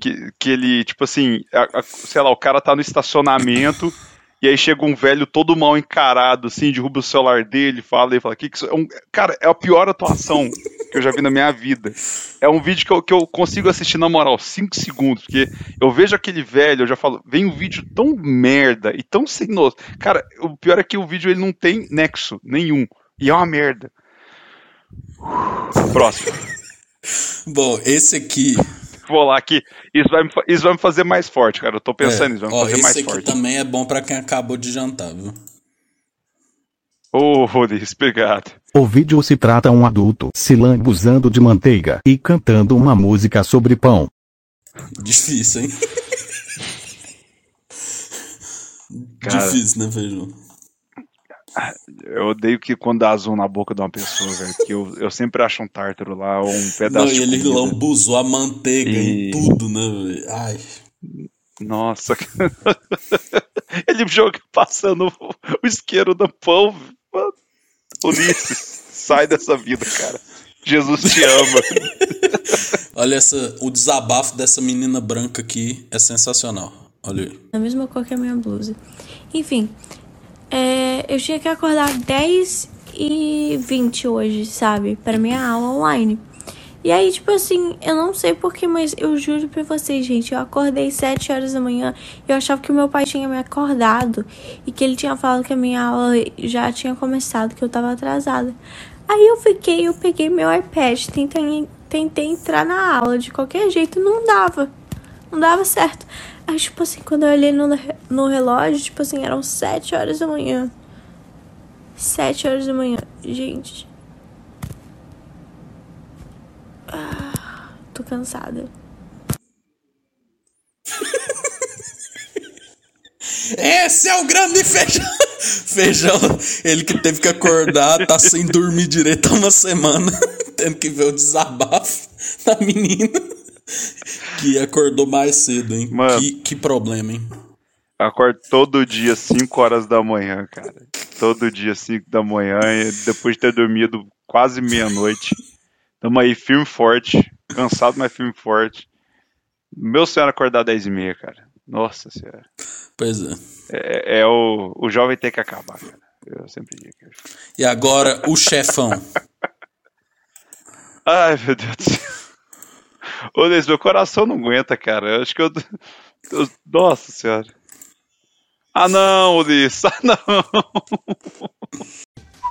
que, que ele, tipo assim, a- a- sei lá, o cara tá no estacionamento e aí chega um velho todo mal encarado, assim, derruba o celular dele, fala e fala: que que isso é um... Cara, é a pior atuação que eu já vi na minha vida. É um vídeo que eu, que eu consigo assistir na moral, 5 segundos, porque eu vejo aquele velho, eu já falo, vem um vídeo tão merda e tão sem noção. Cara, o pior é que o vídeo ele não tem nexo nenhum. E é uma merda. Próximo. Bom, esse aqui. Vou lá que isso vai, me, isso vai me fazer mais forte, cara. Eu tô pensando é, nisso, vai me ó, fazer esse mais aqui forte. também é bom pra quem acabou de jantar, viu? Ô, Rodrigues, obrigado. O vídeo se trata um adulto se lambuzando de manteiga e cantando uma música sobre pão. Difícil, hein? Cara. Difícil, né, feijão? Eu odeio que quando dá zoom na boca de uma pessoa, velho. Que eu, eu sempre acho um tártaro lá ou um Não, pedaço e de ele lambuzou a manteiga E- em tudo, né, velho? Ai. Nossa. ele joga passando o, isqueiro do pão. Mano, Ulisses, sai dessa vida, cara. Jesus te ama. Olha essa, o desabafo dessa menina branca aqui é sensacional. Olha aí. da mesma cor que a minha blusa. Enfim, é, eu tinha que acordar 10 e 20 hoje, sabe? Para minha aula online. E aí, tipo assim, eu não sei porquê, mas eu juro pra vocês, gente, eu acordei 7 horas da manhã e eu achava que meu pai tinha me acordado e que ele tinha falado que a minha aula já tinha começado, que eu tava atrasada. Aí eu fiquei, eu peguei meu iPad, tentei, tentei entrar na aula de qualquer jeito, não dava. Não dava certo. Aí, tipo assim, quando eu olhei no, no relógio, tipo assim, eram 7 horas da manhã. 7 horas da manhã. Gente. Ah, tô cansada. Esse é o grande feijão. Feijão, ele que teve que acordar, tá sem dormir direito há uma semana, tendo que ver o desabafo da menina que acordou mais cedo, hein? Mano. Que, que problema, hein? Acordo todo dia, 5 horas da manhã, cara. Todo dia, 5 da manhã, depois de ter dormido quase meia-noite. Tamo aí firme forte. Cansado, mas firme forte. Meu sonho era acordar 10 e meia, cara. Nossa senhora. Pois é. É, é o, o jovem tem que acabar, cara. Eu sempre digo. E agora o chefão. Ai, meu Deus do céu. Ô, Deus, meu coração não aguenta, cara. Eu acho que eu. eu- nossa senhora. Ah, não, Ulisses. Ah, não.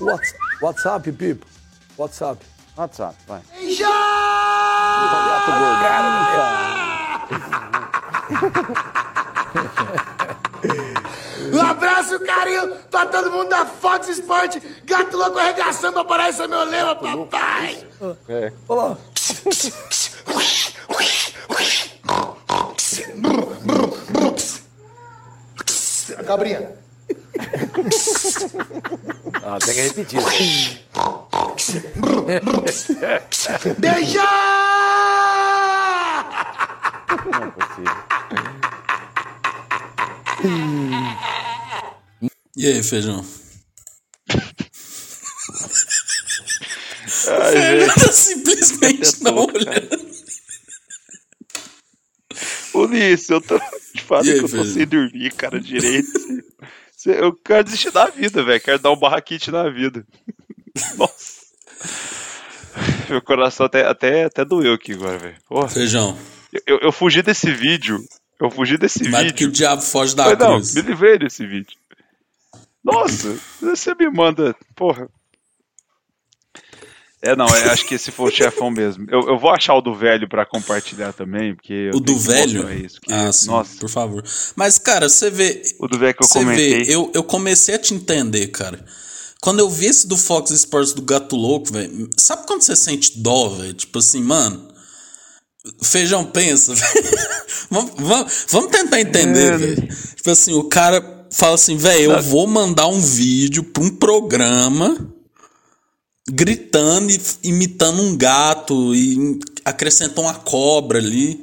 What's, WhatsApp, people. WhatsApp. WhatsApp, vai. Um abraço, carinho pra todo mundo da Fox Sport. Gato louco arregaçando, aparece meu lema, papai. Olá. Cabrinha. Ah, tem que repetir. Não é possível. E aí, feijão? Ai, Fernando gente. simplesmente não olhando. Ulisses, eu tô. Te aí, que eu tô sem dormir, cara, direito. Eu quero desistir da vida, velho. Quero dar um barraquite na vida. Nossa. Meu coração até, até, até doeu aqui agora, velho. Feijão. Eu, eu fugi desse vídeo. Eu fugi desse Mas que o vídeo. diabo foge da Mas não, cruz. me livrei desse vídeo. Nossa, você me manda. Porra. É, não, eu acho que esse foi o chefão mesmo. Eu, eu vou achar o do velho pra compartilhar também, porque. O do velho? Isso, ah, sim, Nossa, por favor. Mas, cara, você vê. o do velho que eu Você comentei. vê, eu, eu comecei a te entender, cara. Quando eu vi esse do Fox Sports do Gato Louco, velho. Sabe quando você sente dó, velho? Tipo assim, mano. Feijão pensa, velho. vamos, vamos, vamos tentar entender, É, né? velho. Tipo assim, o cara fala assim, velho, eu vou mandar um vídeo pra um programa gritando e imitando um gato e acrescentou uma cobra ali.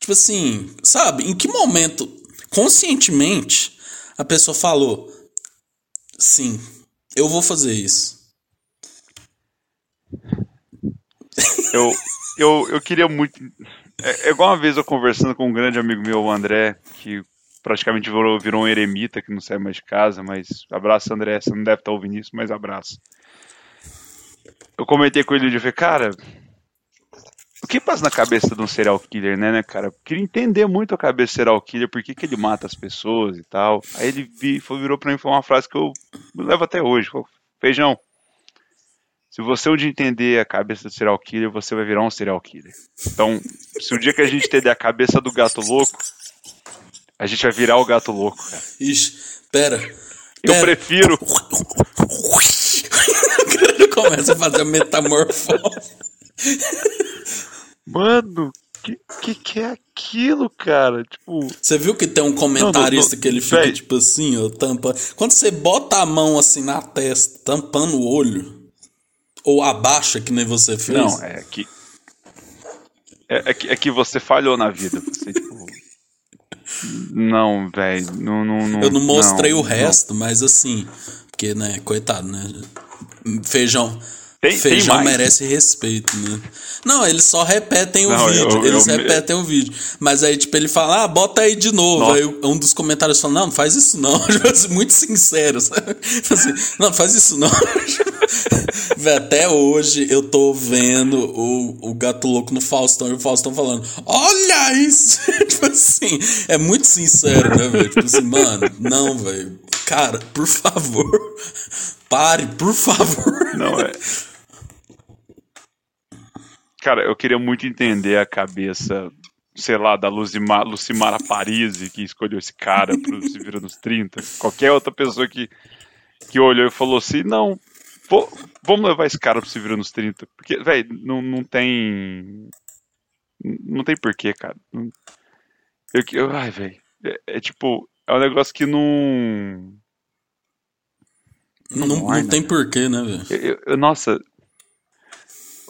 Tipo assim, sabe? Em que momento, conscientemente, a pessoa falou: sim, eu vou fazer isso. Eu, eu, eu queria muito. É, é igual uma vez eu conversando com um grande amigo meu, o André, que praticamente virou, virou um eremita que não sai mais de casa, mas abraço, André. Você não deve estar ouvindo isso, mas abraço. Eu comentei com ele e falei, cara, o que passa na cabeça de um serial killer, né, né, cara? Eu queria entender muito a cabeça do serial killer, por que, que ele mata as pessoas e tal. Aí ele vi, virou pra mim falou uma frase que eu levo até hoje. Falou, Feijão, se você um dia entender a cabeça do serial killer, você vai virar um serial killer. Então, se o dia que a gente entender a cabeça do gato louco, a gente vai virar o gato louco, cara. Ixi, pera. Eu pera. prefiro. Começa a fazer a metamorfose. Mano, que, que que é aquilo, cara? Tipo. Você viu que tem um comentarista Não, não, que ele fica véi. tipo assim, ó, tampa. Quando você bota a mão assim na testa, tampando o olho, ou abaixa, que nem você fez. Não, é que. É, é que, é que você falhou na vida. Você, tipo. Não, velho. Não, não, não, Eu não mostrei não, o resto, mas assim, porque, né, coitado, né? Feijão. Tem- tem feijão mais? merece respeito, né? Não, eles só repetem o Não, vídeo. eu- eles eu- repetem o vídeo. Mas aí, tipo, ele fala, ah, bota aí de novo. Nossa. Aí um dos comentários fala, não, não faz isso não. Tipo assim, Muito sincero, sabe? Tipo assim, não, faz isso não. Até hoje eu tô vendo o, o gato louco no Faustão e o Faustão falando, olha isso! tipo assim, é muito sincero, né, velho? Tipo assim, mano, não, velho. Cara, por favor, pare, por favor. Não, é. Cara, eu queria muito entender a cabeça, sei lá, da Lucimar, Lucimara Parisi, que escolheu esse cara pro Se Vira nos 30. Qualquer outra pessoa que, que olhou e falou assim: não, vou- vamos levar esse cara pro Se Vira nos 30. Porque, velho, não, não tem. Não tem porquê, cara. Eu, eu, ai, velho. É, é tipo, é um negócio que não. Não, não tem né? porquê, né, velho? Eu- nossa.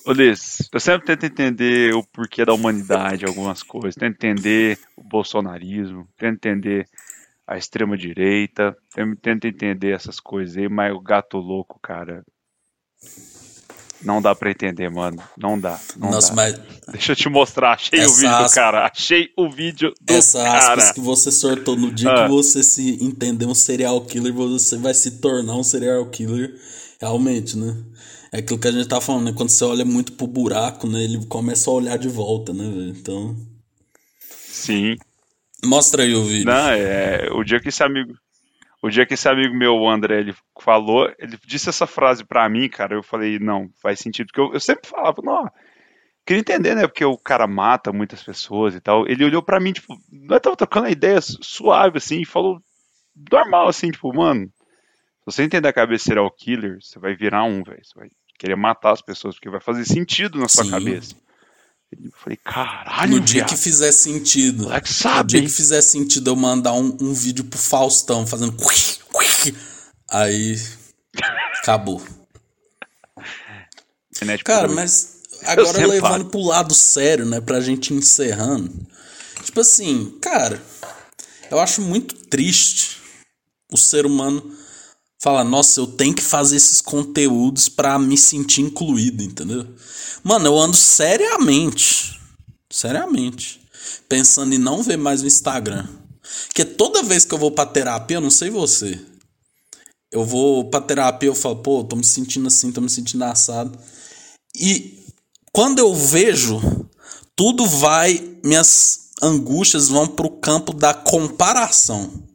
Olis, eu sempre tento entender o porquê da humanidade, algumas coisas. Tento entender o bolsonarismo, tento entender a extrema-direita, tento tento entender essas coisas aí, mas o gato louco, cara. Não dá pra entender, mano. Não dá. Não Nossa, dá. mas Deixa eu te mostrar. Achei o Essa vídeo, aspa- cara. Achei o vídeo do essa aspas cara. que você sortou no dia Ah. que você se entender um serial killer, você vai se tornar um serial killer realmente, né? É aquilo que a gente tá falando, né? Quando você olha muito pro buraco, né? Ele começa a olhar de volta, né, velho? Então. Sim. Mostra aí o vídeo. Não, é. O dia que esse amigo. O dia que esse amigo meu, o André, ele falou, ele disse essa frase pra mim, cara, eu falei, não, faz sentido. Porque eu, eu sempre falava, não, queria entender, né? Porque o cara mata muitas pessoas e tal. Ele olhou pra mim, tipo, nós tava trocando a ideia su- suave, assim, e falou normal, assim, tipo, mano, se você entender a cabeça serial killer, você vai virar um, velho. Você vai querer matar as pessoas, porque vai fazer sentido na sua Sim. cabeça. Eu falei, caralho, No dia viado. que fizer sentido. Moleque No sabe. dia que fizer sentido eu mandar um, um vídeo pro Faustão fazendo. Aí. Acabou. Cara, mas agora levando pro lado sério, né? Pra gente ir encerrando. Tipo assim, cara, eu acho muito triste o ser humano falar, nossa, eu tenho que fazer esses conteúdos pra me sentir incluído, entendeu? Mano, eu ando seriamente, seriamente, pensando em não ver mais o Instagram. Porque toda vez que eu vou pra terapia, eu não sei você, eu vou pra terapia, eu falo, pô, tô me sentindo assim, tô me sentindo assado. E quando eu vejo, tudo vai, minhas angústias vão pro campo da comparação.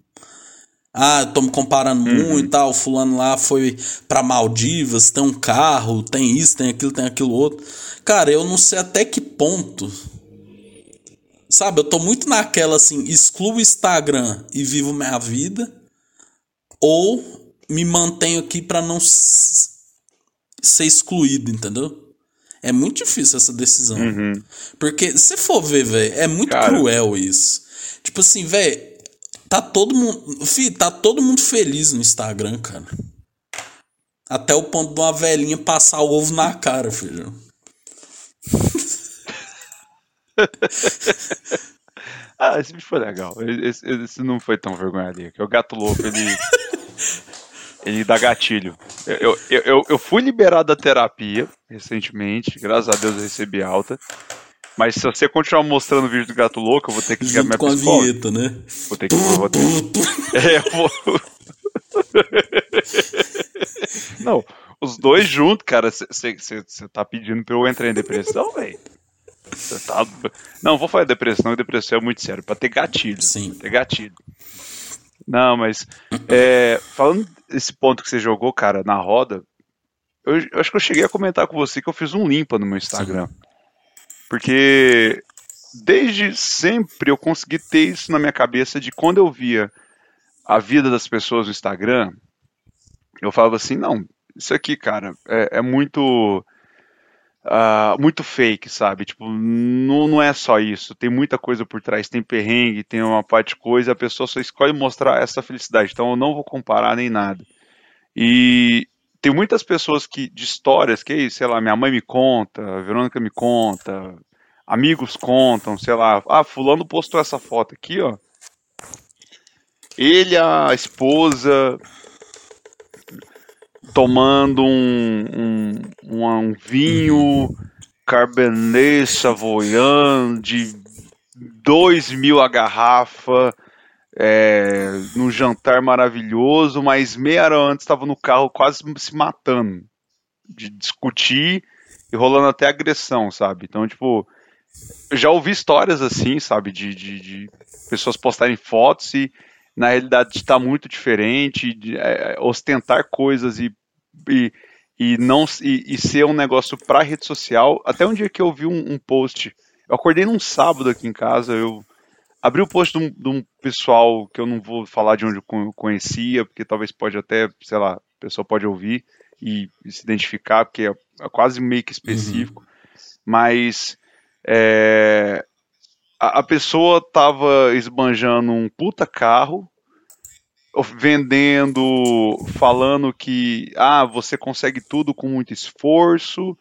Ah, eu tô me comparando muito e tal, fulano lá foi pra Maldivas, tem um carro, tem isso, tem aquilo, tem aquilo outro. Cara, eu não sei até que ponto. Sabe, eu tô muito naquela assim, excluo o Instagram e vivo minha vida, ou me mantenho aqui pra não ser excluído, entendeu? É muito difícil essa decisão. Porque, se for ver, velho, é muito Cara. cruel isso. Tipo assim, velho, tá todo mundo. Tá todo mundo feliz no Instagram, cara. Até o ponto de uma velhinha passar o ovo na cara, filho. ah, esse bicho foi legal. Esse, esse não foi tão vergonha ali. Que o gato louco, ele. ele dá gatilho. Eu, eu, eu, eu, fui liberado da terapia recentemente, graças a Deus eu recebi alta. Mas se você continuar mostrando o vídeo do gato louco, eu vou ter que ligar Junto minha com psicóloga. a vinheta, né? Vou ter que. Vou ter... é, eu vou. Não, os dois juntos, cara, você tá pedindo pra eu entrar em depressão, velho? Você tá. Não, vou falar depressão, depressão é muito sério, pra ter gatilho. Sim. Ter gatilho. Não, mas. É, falando desse ponto que você jogou, cara, na roda, eu, eu, acho que eu cheguei a comentar com você que eu fiz um limpa no meu Instagram. Sim. Porque desde sempre eu consegui ter isso na minha cabeça de quando eu via a vida das pessoas no Instagram, eu falava assim, não, isso aqui, cara, é, é muito. Uh, muito fake, sabe? Tipo, não, não é só isso. Tem muita coisa por trás. Tem perrengue, tem uma parte de coisa. A pessoa só escolhe mostrar essa felicidade. Então eu não vou comparar nem nada. E tem muitas pessoas que de histórias que, sei lá, minha mãe me conta, Verônica me conta, amigos contam, sei lá. Ah, fulano postou essa foto aqui, ó. Ele, a esposa, tomando um, um, um, um vinho Cabernet Savoyant de 2 mil a garrafa, é, num jantar maravilhoso, mas meia hora antes estava no carro quase se matando de discutir e rolando até agressão, sabe? Então, tipo, eu já ouvi histórias assim, sabe, de, de, de pessoas postarem fotos e na realidade está muito diferente, de, é, ostentar coisas e e, e não e, e, ser um negócio para rede social. Até um dia que eu vi um, um, post, eu acordei num sábado aqui em casa, eu abri o post de um, de um, pessoal que eu não vou falar de onde eu conhecia, porque talvez pode até, sei lá, a pessoa pode ouvir e, e se identificar, porque é, é, quase meio que específico. Uhum. Mas é, a, a pessoa tava esbanjando um puta carro vendendo, falando que ah, você consegue tudo com muito esforço,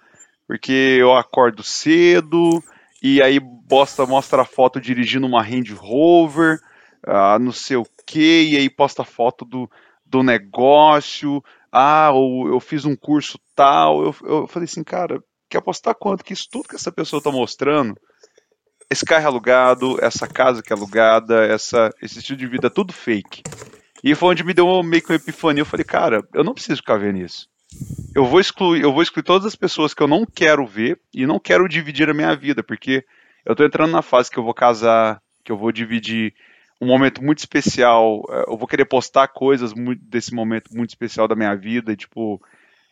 porque eu acordo cedo, e aí posta, mostra a foto dirigindo uma Range Rover, ah, não sei o que, e aí posta foto do, do negócio, ah, ou eu fiz um curso tal, eu, eu falei assim, cara, quer apostar quanto que isso tudo que essa pessoa está mostrando, esse carro é alugado, essa casa que é alugada, essa, esse estilo de vida, é tudo fake. E foi onde me deu meio que uma epifania. Eu falei, cara, eu não preciso ficar vendo isso. Eu vou excluir, eu vou excluir todas as pessoas que eu não quero ver e não quero dividir a minha vida, porque eu tô entrando na fase que eu vou casar, que eu vou dividir um momento muito especial, eh, eu vou querer postar coisas desse momento muito especial da minha vida, tipo,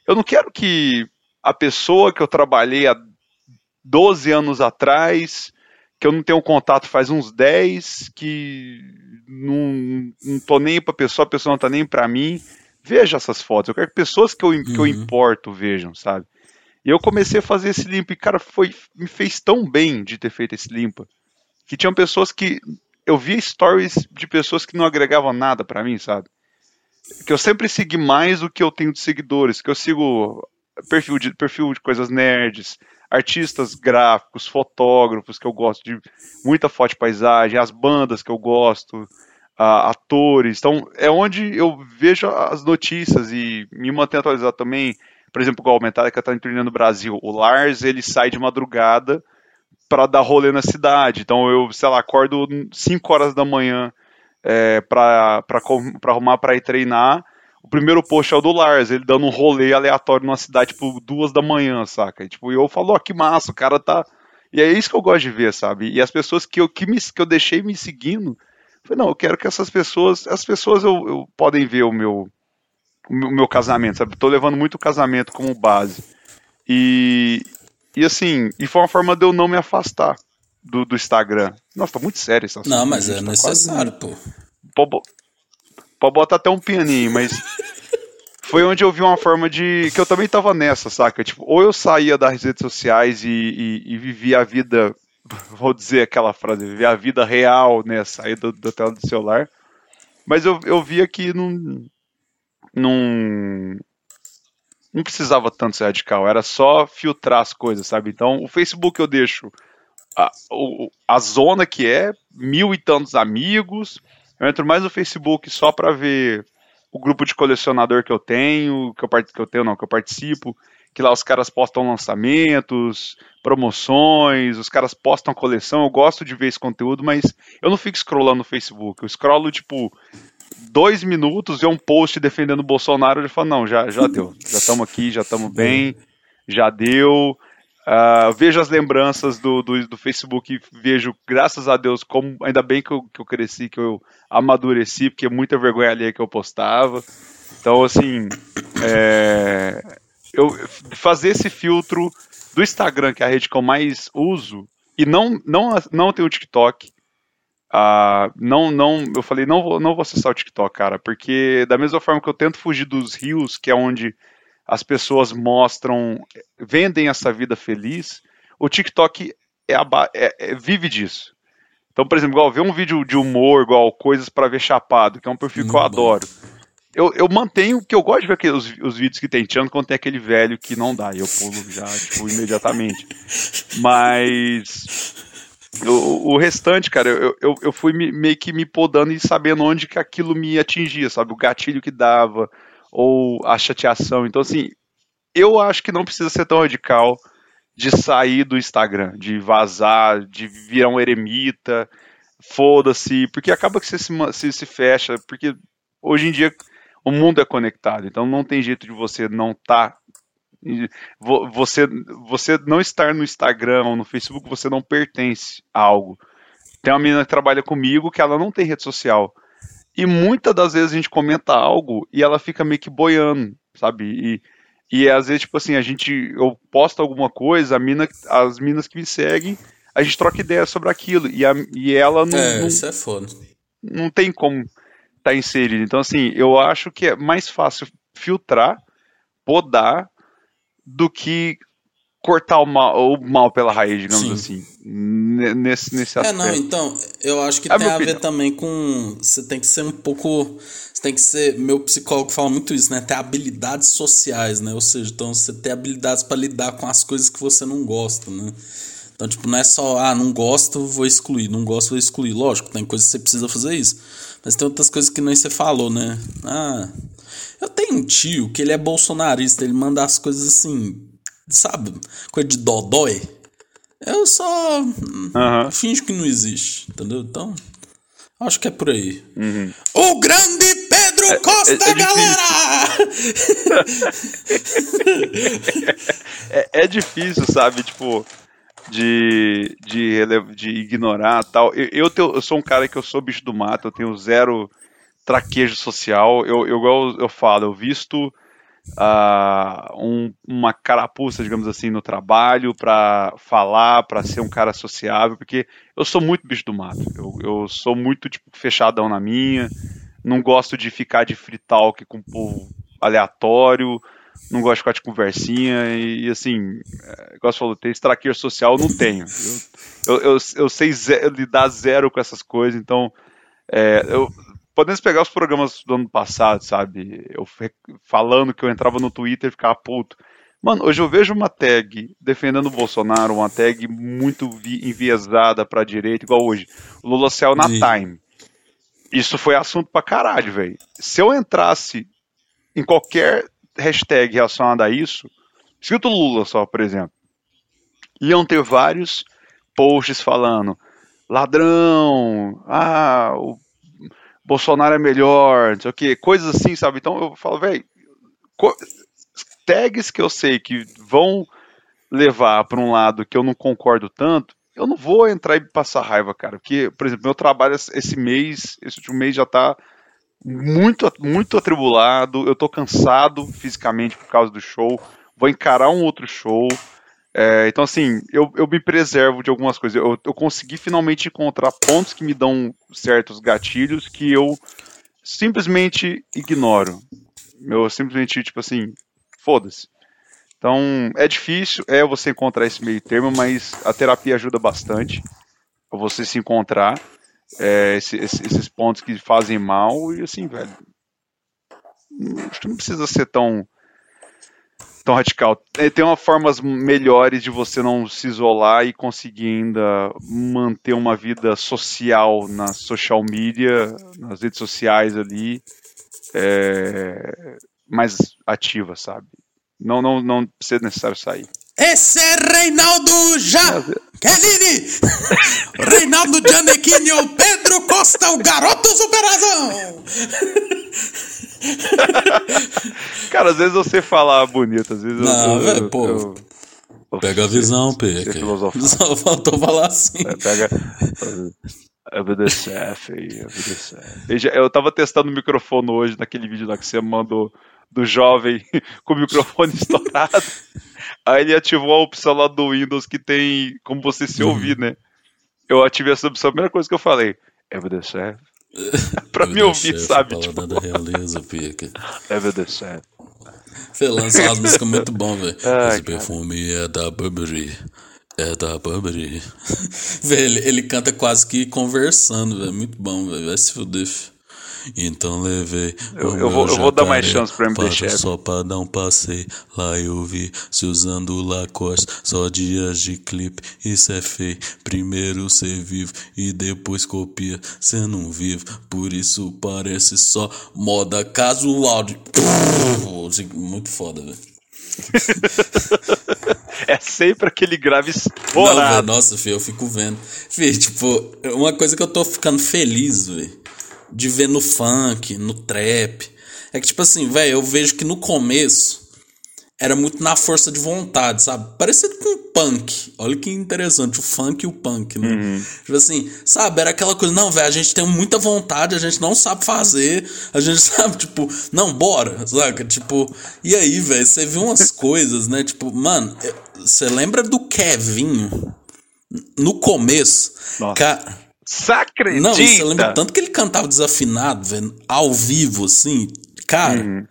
eu não quero que a pessoa que eu trabalhei há 12 anos atrás que eu não tenho contato faz uns 10, que não, não tô nem pra pessoa, a pessoa não tá nem pra mim. Veja essas fotos. Eu quero que pessoas que eu, uhum. que eu uhum. importo vejam, sabe? E eu comecei a fazer esse limpo e, cara, foi, me fez tão bem de ter feito esse limpa. Que tinham pessoas que. Eu via stories de pessoas que não agregavam nada para mim, sabe? Que eu sempre segui mais do que eu tenho de seguidores. Que eu sigo perfil de, perfil de coisas nerds, artistas gráficos, fotógrafos que eu gosto de muita foto de paisagem, as bandas que eu gosto, atores. Então é onde eu vejo as notícias e me mantenho atualizado também. Por exemplo, igual o Metallica está treinando no Brasil. O Lars ele sai de madrugada para dar rolê na cidade. Então eu, sei lá, acordo 5 horas da manhã é, para arrumar para ir treinar o primeiro post é o do Lars, ele dando um rolê aleatório numa cidade, tipo, duas da manhã, saca? E, tipo, eu falo, ó, oh, que massa, o cara tá. E é isso que eu gosto de ver, sabe? E as pessoas que eu, que me, que eu deixei me seguindo, falei, não, eu quero que essas pessoas. As pessoas eu, eu podem ver o meu, o meu, o meu casamento, sabe? Tô levando muito o casamento como base. E, e assim, e foi uma forma de eu não me afastar do, do Instagram. Nossa, tá muito sério isso. Não, mas é tá necessário, quase... pô. pô. Pode botar até um pianinho, mas foi onde eu vi uma forma de. que eu também tava nessa, saca? Tipo, ou eu saía das redes sociais e, e, e vivia a vida, vou dizer aquela frase, vivia a vida real, né? Sair da tela do celular. Mas eu, eu via que não, não, não precisava tanto ser radical, era só filtrar as coisas, sabe? Então, o Facebook eu deixo a, a zona que é, mil e tantos amigos. Eu entro mais no Facebook só para ver o grupo de colecionador que eu tenho, que eu, que eu tenho, não, que eu participo, que lá os caras postam lançamentos, promoções, os caras postam coleção. Eu gosto de ver esse conteúdo, mas eu não fico scrollando no Facebook. Eu scrollo, tipo, dois minutos, ver um post defendendo o Bolsonaro e falo, não, já, já deu. Já estamos aqui, já estamos bem, já deu. Uh, vejo as lembranças do, do, do, Facebook e vejo, graças a Deus, como ainda bem que eu, que eu cresci, que eu amadureci, porque é muita vergonha ali que eu postava. Então, assim, é, eu fazer esse filtro do Instagram, que é a rede que eu mais uso, e não, não, não tem o TikTok. Uh, não, não, eu falei, não vou, não vou acessar o TikTok, cara, porque da mesma forma que eu tento fugir dos rios, que é onde as pessoas mostram, vendem essa vida feliz, o TikTok é, é, é, vive disso. Então, por exemplo, igual ver um vídeo de humor, igual coisas para ver chapado, que é um perfil que eu adoro. Eu, eu mantenho que eu gosto de ver aqueles, os vídeos que tem tirando quando tem aquele velho que não dá, e eu pulo já, tipo, imediatamente. Mas o, o, restante, cara, eu, eu, eu fui me, meio que me podando e sabendo onde que aquilo me atingia, sabe? O gatilho que dava, ou a chateação. Então, assim, eu acho que não precisa ser tão radical de sair do Instagram, de vazar, de virar um eremita, foda-se, porque acaba que você se, se, se, fecha, porque hoje em dia o mundo é conectado, então não tem jeito de você não estar. Tá, você, você não estar no Instagram ou no Facebook, você não pertence a algo. Tem uma menina que trabalha comigo que ela não tem rede social. E muitas das vezes a gente comenta algo e ela fica meio que boiando, sabe? E, e às vezes, tipo assim, a gente, eu posto alguma coisa, a mina, as minas que me seguem, a gente troca ideia sobre aquilo. E, a, e ela não. É, não, isso é foda. Não tem como tá inserido. Então, assim, eu acho que é mais fácil filtrar, podar, do que cortar o mal, o mal pela raiz, digamos Sim. assim. Nesse, nesse aspecto. É, não, então, eu acho que é tem a opinião. ver também com. Você tem que ser um pouco. Você tem que ser. Meu psicólogo fala muito isso, né? Ter habilidades sociais, né? Ou seja, então você ter habilidades para lidar com as coisas que você não gosta, né? Então, tipo, não é só, ah, não gosto, vou excluir, não gosto, vou excluir. Lógico, tem coisas que você precisa fazer isso. Mas tem outras coisas que nem você falou, né? Ah, eu tenho um tio que ele é bolsonarista, ele manda as coisas assim, sabe? Coisa de dodói. Eu só uhum. finjo que não existe, entendeu? Então, acho que é por aí. Uhum. O grande Pedro é, Costa, é, é galera! é, é difícil, sabe? Tipo, de, de, de ignorar tal. Eu, eu, tenho, eu, sou um cara que eu sou bicho do mato, eu tenho zero traquejo social. Eu, eu, eu, eu falo, eu visto uh, um, uma carapuça, digamos assim, no trabalho para falar, para ser um cara sociável, porque eu sou muito bicho do mato. Eu, eu sou muito tipo fechadão na minha. Não gosto de ficar de free talk com o povo aleatório. Não gosto de ficar de conversinha e, assim, é, igual você falou, ter traquejo social eu não tenho. Eu, eu, eu, eu sei lidar zero com essas coisas, então é, eu, podemos pegar os programas do ano passado, sabe? Eu falando que eu entrava no Twitter e ficava puto. Mano, hoje eu vejo uma tag defendendo o Bolsonaro, uma tag muito enviesada pra direita, igual hoje. Lula céu na Sim. Time. Isso foi assunto pra caralho, velho. Se eu entrasse em qualquer hashtag relacionada a isso, escrito Lula só, por exemplo, iam ter vários posts falando ladrão, ah, o Bolsonaro é melhor, não sei o que, coisas assim, sabe? Então eu falo, velho, tags que eu sei que vão levar para um lado que eu não concordo tanto, eu não vou entrar e passar raiva, cara. Porque, por exemplo, meu trabalho esse mês, esse último mês já tá muito, muito atribulado, eu tô cansado fisicamente por causa do show, vou encarar um outro show. É, então, assim, eu, eu me preservo de algumas coisas. Eu, eu consegui finalmente encontrar pontos que me dão certos gatilhos que eu simplesmente ignoro. Eu simplesmente, tipo assim, foda-se. Então, é difícil, é você encontrar esse meio termo, mas a terapia ajuda bastante você se encontrar. É, esse, esse, esses pontos que fazem mal e assim, velho. Acho que não precisa ser tão tão radical. É, tem uma formas melhores de você não se isolar e conseguir ainda manter uma vida social na social media, nas redes sociais ali, é, mais ativa, sabe? Não, não, não precisa necessário sair. Esse é Reinaldo Jaqueline! Reinaldo Giannequini, Pedro Costa, o garoto superazão! Cara, às vezes você falar bonito, às vezes Não, eu, velho, pô. eu- Pega a visão, filosofar. Só faltou falar assim. É, pega. A vida é a vida é. Eu já- Eu tava testando o microfone hoje naquele vídeo lá que você mandou do jovem com o microfone estourado. Aí ele ativou a opção lá do Windows que tem como você se ouvir, né? Eu ativei essa opção, a primeira coisa que eu falei, é vida CF. pra me ouvir, sabe? Tipo, da realeza, Peca. é vida CF. Fê, lança umas músicas muito bom, velho. Esse perfume é da Burberry. É da Burberry. Velho, ele, ele canta quase que conversando, velho. Muito bom, velho. Vai se fuder. Então levei. Eu- o eu vou- eu vou dar mais chance para- Chef. Só pra dar um passeio. Lá eu vi se usando Lacoste. Só dias de clipe. Isso é feio. Primeiro cê vive e depois copia. Cê não vive. Por isso parece só moda casual. De... Muito foda, velho. É sempre aquele grave Não, velho, estourado. nossa, filho, eu fico vendo. Filho, tipo, uma coisa que eu tô ficando feliz, velho, de ver no funk, no trap, é que, tipo assim, velho, eu vejo que no começo era muito na força de vontade, sabe? Parecido com o punk. Olha que interessante, o funk e o punk, né? Tipo assim, sabe? Era aquela coisa, não, velho, a gente tem muita vontade, a gente não sabe fazer, a gente sabe, tipo, não, bora, saca? Tipo, e aí, velho, você viu umas coisas, né? Tipo, mano, você lembra do Kevinho? No começo, Nossa. cara. Sacredita! Não, você lembra tanto que ele cantava desafinado, velho, ao vivo, assim. Cara, Uhum.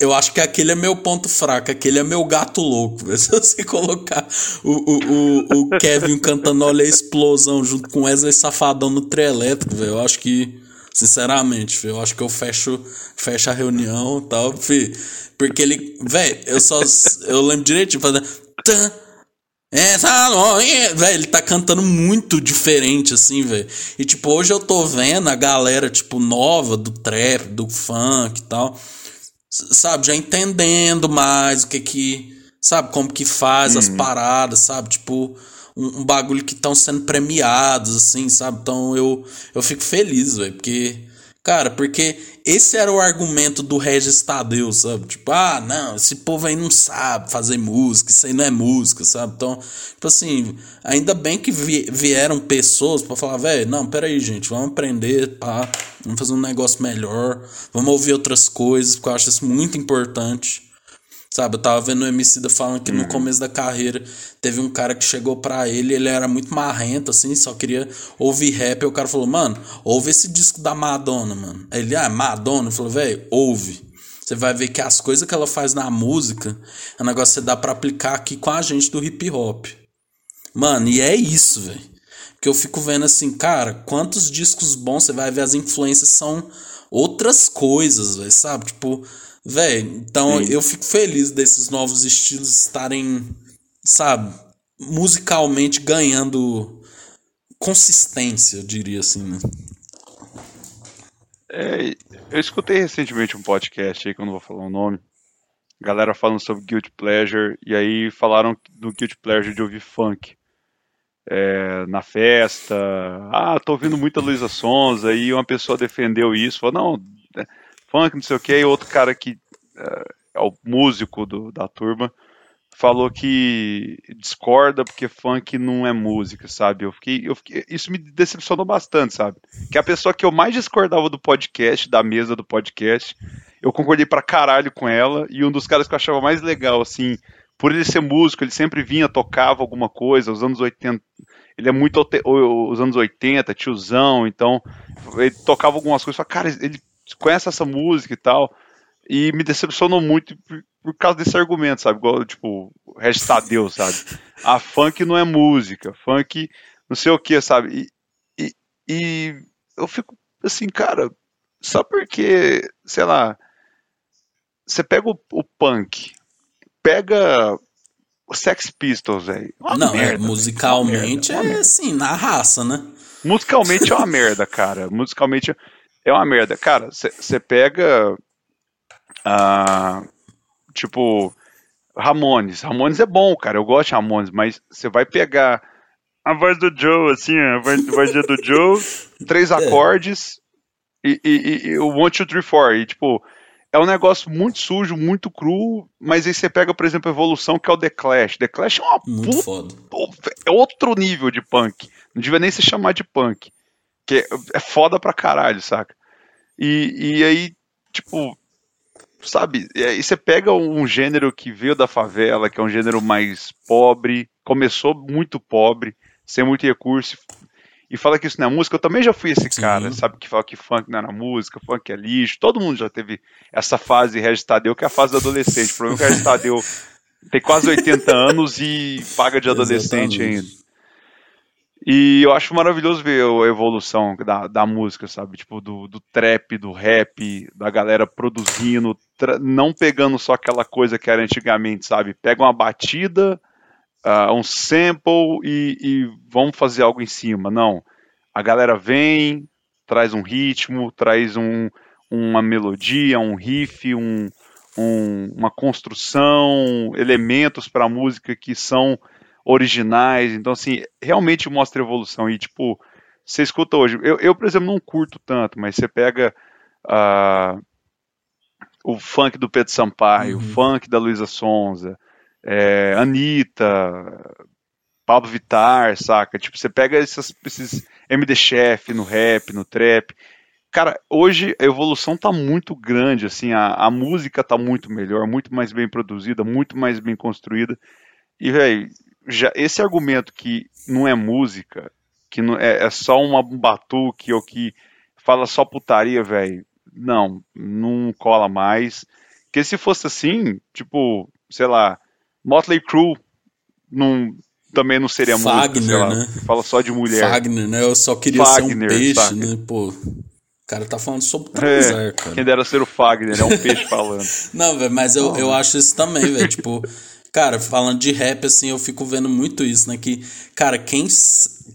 eu acho que aquele é meu ponto fraco, aquele é meu gato louco, velho. Se você colocar o, o, o, o Kevin cantando Olha a Explosão junto com Wesley Safadão no trio elétrico, velho, eu acho que, sinceramente, velho, eu acho que eu fecho, fecho a reunião e tal, filho. Porque ele, velho, eu só, eu lembro direitinho, fazendo... Tan, essa noite, velho, ele tá cantando muito diferente, assim, velho. E, tipo, hoje eu tô vendo a galera, tipo, nova do trap, do funk e tal, sabe, já entendendo mais o que que, sabe, como que faz as paradas, sabe, tipo, um, um bagulho que estão sendo premiados, assim, sabe. Então eu, eu fico feliz, velho, porque, cara, porque esse era o argumento do Regis Tadeu, sabe? Tipo, ah, não, esse povo aí não sabe fazer música, isso aí não é música, sabe? Então, tipo assim, ainda bem que vi- vieram pessoas pra falar, velho, não, peraí, gente, vamos aprender, pá, vamos fazer um negócio melhor, vamos ouvir outras coisas, porque eu acho isso muito importante. Sabe, eu tava vendo o Emicida falando que no começo da carreira teve um cara que chegou pra ele, ele era muito marrento, assim, só queria ouvir rap. E o cara falou, mano, ouve esse disco da Madonna, mano. Ele, ah, Madonna? Ele falou, velho, ouve. Você vai ver que as coisas que ela faz na música é um negócio que você dá pra aplicar aqui com a gente do hip hop. Mano, e é isso, velho. Porque eu fico vendo assim, cara, quantos discos bons você vai ver, as influências são outras coisas, velho, sabe? Tipo, velho, então eu fico feliz desses novos estilos estarem, sabe, musicalmente ganhando consistência, eu diria assim, né? É, eu escutei recentemente um podcast aí, que eu não vou falar o nome. Galera falando sobre Guilty Pleasure, e aí falaram do Guilty Pleasure de ouvir funk. É, na festa. Ah, tô ouvindo muita Luísa Sonza, e uma pessoa defendeu isso, falou, não, funk, não sei o que, e outro cara que é, é o músico do- da turma falou que discorda porque funk não é música, sabe? Eu fiquei, eu fiquei- isso me decepcionou bastante, sabe? Que a pessoa que eu mais discordava do podcast, da mesa do podcast, eu concordei pra caralho com ela, e um dos caras que eu achava mais legal, assim, por ele ser músico, ele sempre vinha, tocava alguma coisa, os anos 80, ele é muito os anos 80, tiozão, então ele tocava algumas coisas, cara, ele conhece essa música e tal, e me decepcionou muito por, por causa desse argumento, sabe? Igual, tipo, o Regis Tadeu, sabe? A funk não é música, funk não sei o que, sabe? E, e e eu fico assim, cara, só porque, sei lá, você pega o, o punk, pega o Sex Pistols, velho. Não, merda, é, musicalmente é, merda, é assim, na raça, né? Musicalmente é uma merda, cara. Musicalmente é uma merda. Cara, você pega. Uh, tipo. Ramones. Ramones é bom, cara. Eu gosto de Ramones, mas você vai pegar a voz do Joe, assim, a voz, a voz do Joe, três é. acordes e, e, e o One, Two, Three, Four. E, tipo, é um negócio muito sujo, muito cru, mas aí você pega, por exemplo, a Evolução, que é o The Clash. The Clash é uma muito puta, foda. É outro nível de punk. Não devia nem se chamar de punk. Que é, é foda pra caralho, saca? E, e aí, tipo, sabe? E você pega um gênero que veio da favela, que é um gênero mais pobre, começou muito pobre, sem muito recurso, e fala que isso não é música, eu também já fui esse Sim. cara, sabe? Que fala que funk não era música, funk é lixo. Todo mundo já teve essa fase Regis Tadeu, que é a fase do adolescente. O problema é que o Regis Tadeu tem quase 80 anos e paga de adolescente Exatamente. ainda. E eu acho maravilhoso ver a evolução da, da música, sabe? Tipo, do, do trap, do rap, da galera produzindo, não pegando só aquela coisa que era antigamente, sabe? Pega uma batida, uh, um sample e, e vamos fazer algo em cima. Não. A galera vem, traz um ritmo, traz um, uma melodia, um riff, um, um, uma construção, elementos para a música que são originais. Então, assim, realmente mostra evolução. E, tipo, você escuta hoje. Eu, eu por exemplo, não curto tanto, mas você pega uh, o funk do Pedro Sampaio, uhum. o funk da Luísa Sonza, é, Anitta, Pablo Vittar, saca? Tipo, você pega esses, esses MD Chef no rap, no trap. Cara, hoje a evolução tá muito grande, assim, a, a música tá muito melhor, muito mais bem produzida, muito mais bem construída. E, velho, já esse argumento que não é música, que não, é, é só uma batuque ou que fala só putaria, velho, não, não cola mais. Porque se fosse assim, tipo, sei lá, Motley Crue não, também não seria Fagner, música, lá, né? Fala só de mulher. Fagner, né? Eu só queria Fagner, ser um peixe, saca? né? Pô, o cara tá falando sobre transar, é, cara. Quem dera ser o Fagner, é um peixe falando. Não, velho, mas eu, eu acho isso também, velho. tipo, cara, falando de rap, assim, eu fico vendo muito isso, né? Que, cara, quem,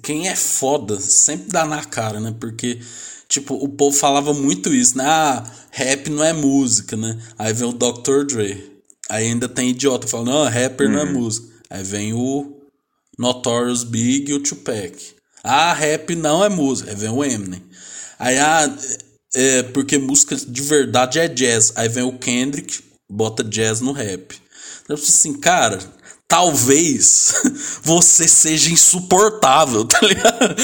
quem é foda sempre dá na cara, né? Porque, tipo, o povo falava muito isso, né? Ah, rap não é música, né? Aí vem o Dr. Dre. Aí ainda tem idiota falando, não, rapper uhum. não é uhum. música. Aí vem o Notorious Big e o Tupac. Ah, rap não é música. Aí vem o Eminem. Aí, ah, é porque música de verdade é jazz. Aí vem o Kendrick, bota jazz no rap. Então, assim, cara, talvez você seja insuportável, tá ligado?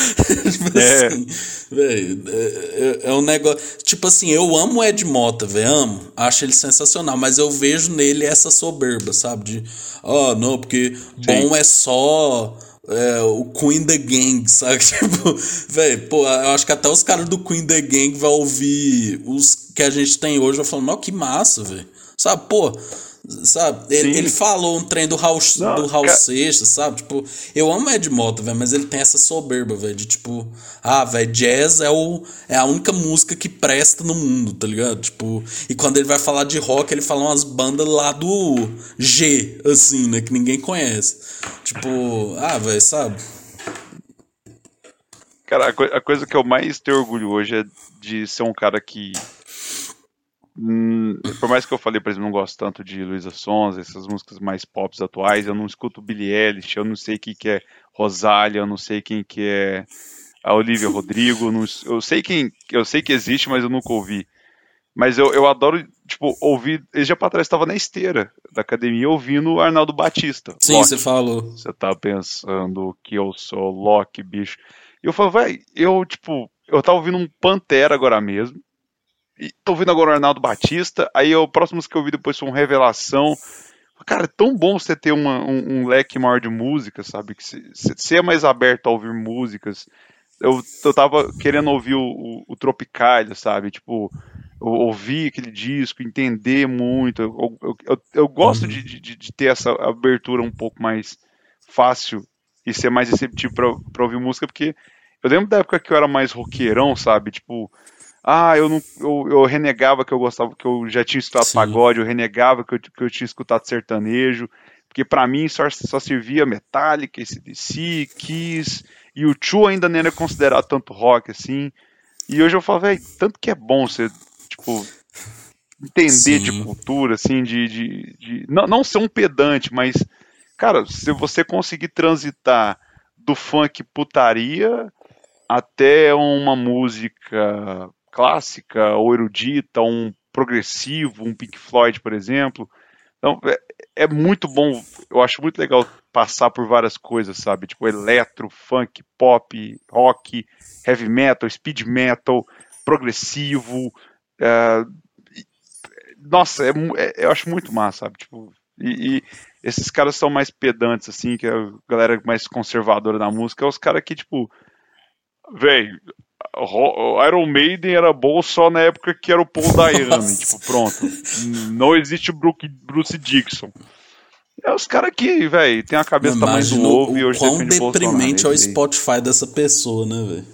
tipo é. assim, velho, é, é, é, um negócio. Tipo assim, eu amo o Ed Mota, velho, amo, acho ele sensacional, mas eu vejo nele essa soberba, sabe? De, ó, oh, não, porque Sim. bom é só. É, o Queen the Gang, sabe? Tipo, velho, pô, eu acho que até os caras do Queen the Gang vão ouvir os que a gente tem hoje, vão falar, não, que massa, velho. Sabe, pô, Sabe? Ele, ele, falou um trem do Raul, Não, do Raul Seixas, sabe? Tipo, eu amo Ed Mota, velho, mas ele tem essa soberba, velho, de tipo, ah, velho, jazz é, o, é a única música que presta no mundo, tá ligado? Tipo, e quando ele vai falar de rock, ele fala umas bandas lá do G, assim, né, que ninguém conhece. Tipo, ah, velho, sabe? Cara, a, co a coisa que eu mais tenho orgulho hoje é de ser um cara que Hum, por mais que eu falei, por exemplo, não gosto tanto de Luísa Sonza, essas músicas mais pop atuais, eu não escuto Billie Eilish, eu não sei quem que é Rosália, eu não sei quem que é a Olivia Rodrigo, não, eu sei quem, eu sei que existe, mas eu nunca ouvi. Mas eu, eu adoro, tipo, ouvir. Esse dia pra trás estava na esteira da academia ouvindo Arnaldo Batista. Sim, Loki. você falou. Você tá pensando que eu sou Loki, bicho. E eu falo, vai, eu, tipo, eu tava ouvindo um Pantera agora mesmo. E tô ouvindo agora o Arnaldo Batista. Aí o próximo que eu ouvi depois foi um Revelação. Cara, é tão bom você ter uma, um, um, leque maior de música, sabe? Que você é mais aberto a ouvir músicas. Eu, eu tava querendo ouvir o, o, o Tropicália, sabe? Tipo, ouvir aquele disco, entender muito. Eu, eu, eu, eu gosto uhum. de, de, de, ter essa abertura um pouco mais fácil e ser mais receptivo para ouvir música, porque Eu lembro da época que eu era mais roqueirão, sabe? Tipo, ah, eu não. Eu, eu renegava que eu gostava, que eu já tinha escutado Sim. pagode, eu renegava que eu, que eu tinha escutado sertanejo. Porque pra mim só, só servia Metallica, ACDC, Kiss. E o Chu ainda nem era considerado tanto rock assim. E hoje eu falo, velho, tanto que é bom você, tipo, entender de Sim. cultura, assim, de. de, de- não, não ser um pedante, mas, cara, se você conseguir transitar do funk putaria até uma música clássica ou erudita, um progressivo, um Pink Floyd, por exemplo. Então, é, é muito bom, eu acho muito legal passar por várias coisas, sabe? Tipo, eletro, funk, pop, rock, heavy metal, speed metal, progressivo. é, nossa, é é- eu acho muito massa, sabe? Tipo, e, e esses caras são mais pedantes, assim, que a galera mais conservadora da música, é os caras que, tipo, ro- Iron Maiden era bom só na época que era o Paul Nossa. tipo, pronto. Não existe Brook- Bruce Dixon. É os caras que, véi, tem a cabeça do tamanho do ovo e hoje quão defende deprimente é o. Spotify dessa pessoa, né, velho?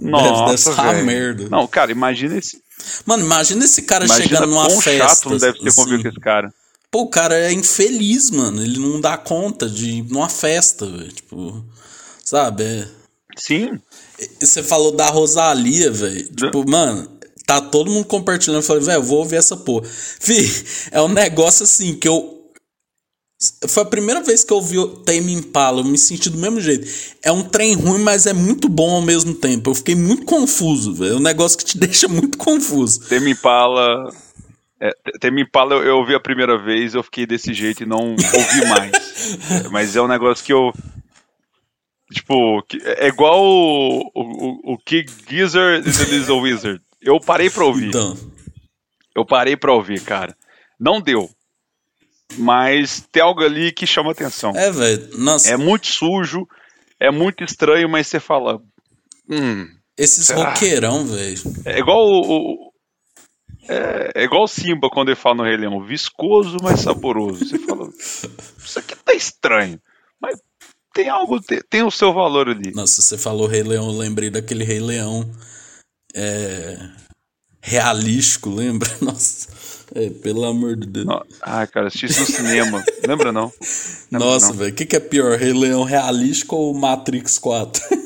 Nossa, deve merda. Não, cara, imagina esse. Mano, imagina esse cara Imagina chegando numa festa. chato não deve ter assim. com esse cara. Pô, o cara é infeliz, mano. Ele não dá conta de ir numa festa, velho. Tipo, sabe? É... Sim. Você falou da Rosalia, velho. Tipo, mano, tá todo mundo compartilhando. Eu falei, velho, eu vou ouvir essa porra. Fih, é um negócio assim que eu. Foi a primeira vez que eu ouvi o Tame Impala, eu me senti do mesmo jeito. É um trem ruim, mas é muito bom ao mesmo tempo. Eu fiquei muito confuso, velho. É um negócio que te deixa muito confuso. Temi Impala. É, Temi Impala eu, eu ouvi a primeira vez, eu fiquei desse jeito e não ouvi mais. É, mas é um negócio que eu. Tipo, é igual o, o, o Kid Gizzard e The Little Wizard. Eu parei pra ouvir. Então, Eu parei pra ouvir, cara. Não deu. Mas tem algo ali que chama atenção. é, velho. É muito sujo, é muito estranho, mas você fala. Hum. esses será? roqueirão, velho. É igual o. o- é, é igual o Simba quando ele fala no Rei Leão, viscoso, mas saboroso. Você fala, isso aqui tá estranho. Mas tem algo, tem, tem o seu valor ali. Nossa, você falou Rei Leão, eu lembrei daquele Rei Leão é, realístico, lembra? Nossa, é, pelo amor de Deus. No- Ah, cara, assisti isso no cinema. Lembra não? Lembra Nossa, velho, o que, que é pior, Rei Leão realístico ou Matrix 4?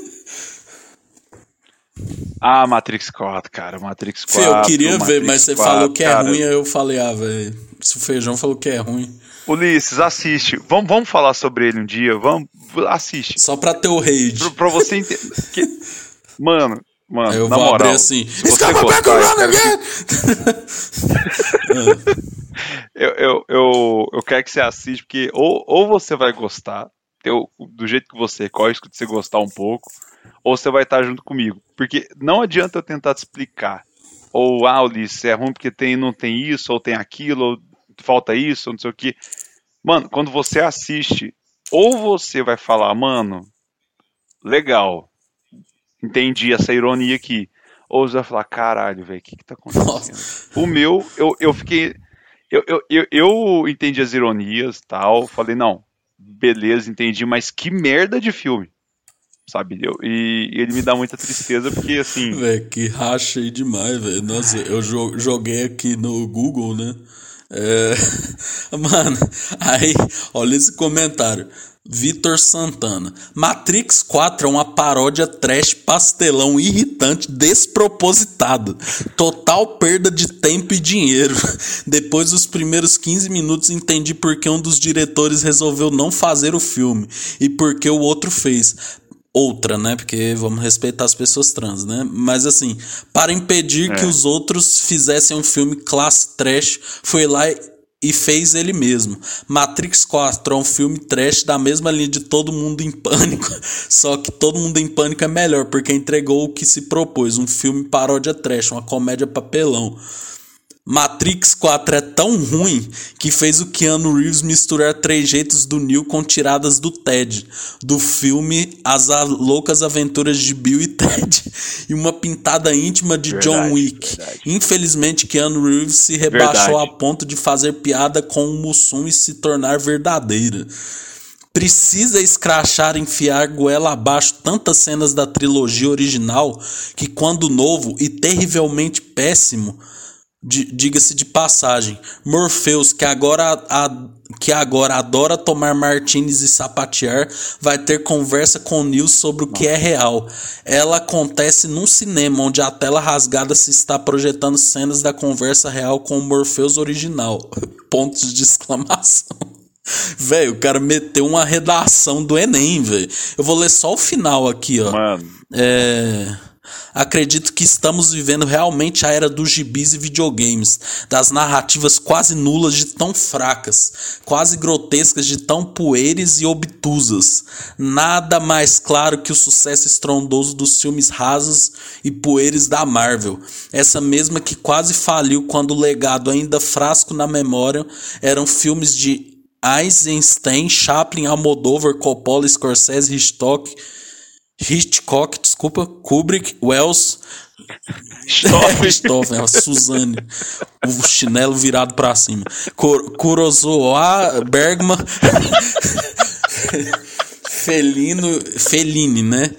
Ah, Matrix 4, cara. Matrix 4. Fê, eu queria ver, Matrix mas você 4, falou que é cara. ruim, aí eu falei, ah, velho, se o Feijão falou que é ruim, Ulisses, assiste. Vamos, vamos falar sobre ele um dia. Vamos, assiste. só pra ter o rage. Pra, pra você entender. que- Mano, mano, Aí eu na vou moral. abrir assim, gostar, eu quero que- eu, eu, eu, eu quero que você assista, porque ou, ou você vai gostar, teu, do jeito que você corre, de você gostar um pouco, ou você vai estar junto comigo. Porque não adianta eu tentar te explicar. Ou, ah, Ulisses, é ruim porque tem, não tem isso, ou tem aquilo, ou falta isso, ou não sei o que. Mano, quando você assiste, ou você vai falar, mano, legal, entendi essa ironia aqui. Ou você vai falar, caralho, velho, o que que tá acontecendo? Nossa. O meu, eu, eu fiquei. Eu, eu, eu, eu entendi as ironias tal. Falei, não, beleza, entendi, mas que merda de filme. Sabe? Eu, e, e ele me dá muita tristeza porque, assim. Velho, que rachei demais, velho. Nossa, eu jo- joguei aqui no Google, né? É... Mano, aí, olha esse comentário. Vitor Santana. Matrix 4 é uma paródia trash pastelão irritante despropositada. Total perda de tempo e dinheiro. Depois dos primeiros 15 minutos entendi por que um dos diretores resolveu não fazer o filme e por que o outro fez outra, né? Porque vamos respeitar as pessoas trans, né? Mas assim, para impedir que os outros fizessem um filme classe trash, foi lá e fez ele mesmo. Matrix 4 é um filme trash da mesma linha de Todo Mundo em Pânico, só que Todo Mundo em Pânico é melhor, porque entregou o que se propôs, um filme paródia trash, uma comédia papelão. Matrix 4 é tão ruim que fez o Keanu Reeves misturar trejeitos do Neo com tiradas do Ted, do filme As Loucas Aventuras de Bill e Ted, e uma pintada íntima de John Verdade, Wick. verdade. Infelizmente, Keanu Reeves se rebaixou Verdade. a ponto de fazer piada com o Mussum e se tornar verdadeira. Precisa escrachar, enfiar goela abaixo tantas cenas da trilogia original que, quando novo e terrivelmente péssimo, diga-se de passagem, Morpheus, que agora, a, que agora adora tomar martinis e sapatear, vai ter conversa com Neil sobre o que é real. Ela acontece num cinema onde a tela rasgada se está projetando cenas da conversa real com o Morpheus original. Pontos de exclamação. Velho, o cara meteu uma redação do Enem, velho. Eu vou ler só o final aqui, ó. Mano. É. Acredito que estamos vivendo realmente a era dos gibis e videogames, das narrativas quase nulas de tão fracas, quase grotescas de tão poeiras e obtusas. Nada mais claro que o sucesso estrondoso dos filmes rasos e poeiros da Marvel, essa mesma que quase faliu quando o legado ainda frasco na memória eram filmes de Eisenstein, Chaplin, Almodóvar, Coppola, Scorsese, Hitchcock, Hitchcock, desculpa, Kubrick, Wells, Stoffen, a Suzane, o chinelo virado para cima, Kurosawa, Bergman, Felino, Fellini, né?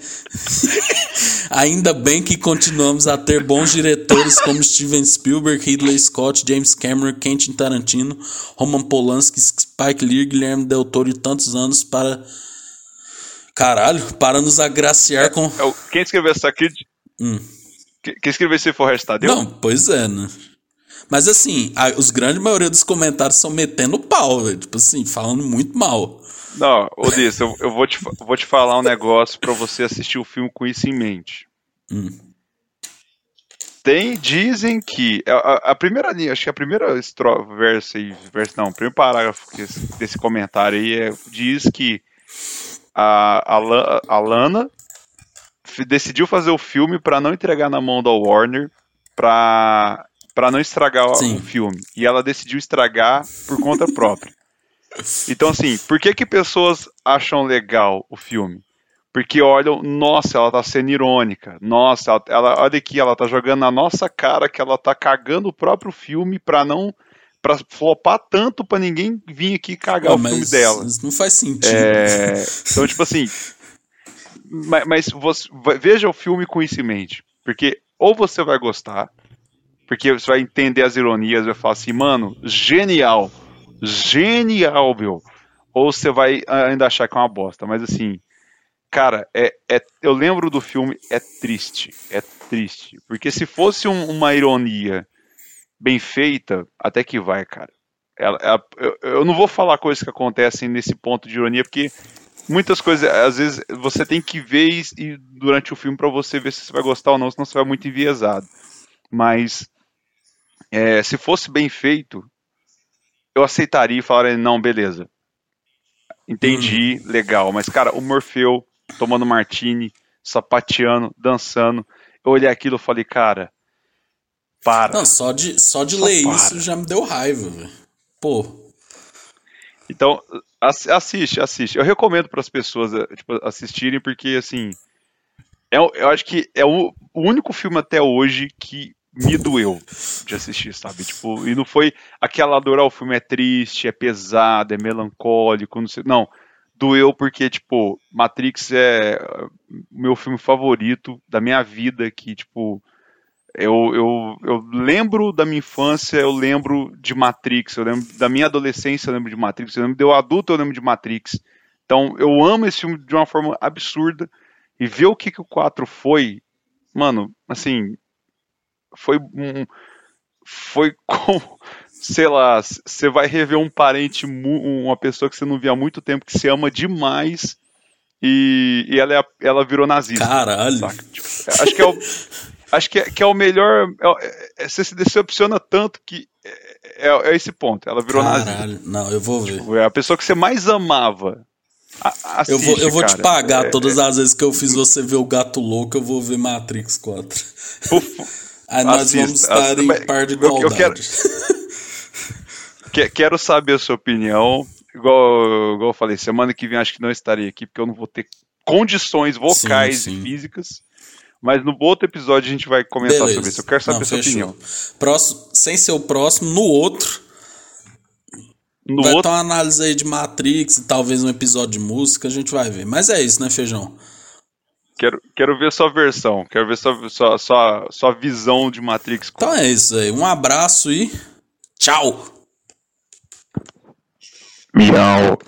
Ainda bem que continuamos a ter bons diretores como Steven Spielberg, Ridley Scott, James Cameron, Quentin Tarantino, Roman Polanski, Spike Lee, Guilherme Del Toro e tantos anos para caralho, para nos agraciar é, com é, quem escreveu essa aqui? Hum. Quem escreveu esse Forrest Tadeu? Não, pois é, né? Mas assim, a, os grandes maioria dos comentários são metendo pau, velho. Tipo assim, falando muito mal. Não, Odisse, eu, eu vou, te, vou te falar um negócio para você assistir o filme com isso em mente. Hum. Tem, dizem que. A, a, primeira linha, acho que a primeira verso, verso não, o primeiro parágrafo desse comentário aí é, diz que a, a, a Lana decidiu fazer o filme para não entregar na mão da Warner para não estragar Sim. o filme. E ela decidiu estragar por conta própria. Então, assim, por que que pessoas acham legal o filme? Porque olham, nossa, ela tá sendo irônica. Nossa, ela, ela, olha aqui, ela tá jogando na nossa cara que ela tá cagando o próprio filme pra não. Pra flopar tanto pra ninguém vir aqui cagar o filme dela. Isso não faz sentido. É, então, tipo assim. mas, mas você, veja o filme com isso em mente. Porque ou você vai gostar, porque você vai entender as ironias, vai falar assim, mano, genial genial, meu. Ou você vai ainda achar que é uma bosta. Mas assim, cara, é, é, eu lembro do filme, é triste. É triste. Porque se fosse um, uma ironia bem feita, até que vai, cara. Ela, ela, eu, eu, não vou falar coisas que acontecem nesse ponto de ironia, porque muitas coisas, às vezes, você tem que ver e, e durante o filme para você ver se você vai gostar ou não, senão você vai muito enviesado. Mas é, se fosse bem feito, eu aceitaria e falaria, não, beleza. Entendi, hum. legal. Mas, cara, o Morfeu tomando martini, sapateando, dançando. Eu olhei aquilo e falei, cara, para. Não, só de, só de só ler para. isso já me deu raiva, velho. Pô. Então, assiste, assiste. Eu recomendo para as pessoas eh, tipo, assistirem, porque, assim, é, eu acho que é o, o único filme até hoje que me doeu de assistir, sabe? Tipo, e não foi aquela dor, o filme é triste, é pesado, é melancólico, não sei. Não, doeu porque, tipo, Matrix é o meu filme favorito da minha vida, que, tipo, eu, eu, eu lembro da minha infância, eu lembro de Matrix, eu lembro da minha adolescência, eu lembro de Matrix, eu lembro de eu adulto, eu lembro de Matrix. Então, eu amo esse filme de uma forma absurda. E ver o que, que o 4 foi, mano, assim, foi um, foi com sei lá, você vai rever um parente, uma pessoa que você não via há muito tempo, que você ama demais, e, e ela, é, ela virou nazista. Caralho. Tipo, acho que é o, acho que é, que é o melhor. É, é, você se decepciona tanto que é, é, é esse ponto. Ela virou Caralho. Não, eu vou ver. Tipo, é a pessoa que você mais amava. Assiste, eu vou, eu vou te pagar é, todas as vezes que eu fiz você ver o Gato Louco, eu vou ver Matrix 4. Aí nós assista, vamos estar assista, em par de igualdade. Eu, quero, quero saber a sua opinião. Igual, igual eu falei, semana que vem acho que não estarei aqui, porque eu não vou ter condições vocais sim, sim. e físicas. Mas no outro episódio a gente vai comentar Beleza. sobre isso. Eu quero saber não, a sua fechou. opinião. Próximo, sem ser o próximo, no outro. No vai outro, ter uma análise aí de Matrix e talvez um episódio de música, a gente vai ver. Mas é isso, né, Feijão? quero, quero ver sua versão. Quero ver sua, sua, sua, sua visão de Matrix. Então é isso aí. Um abraço e tchau! Miau.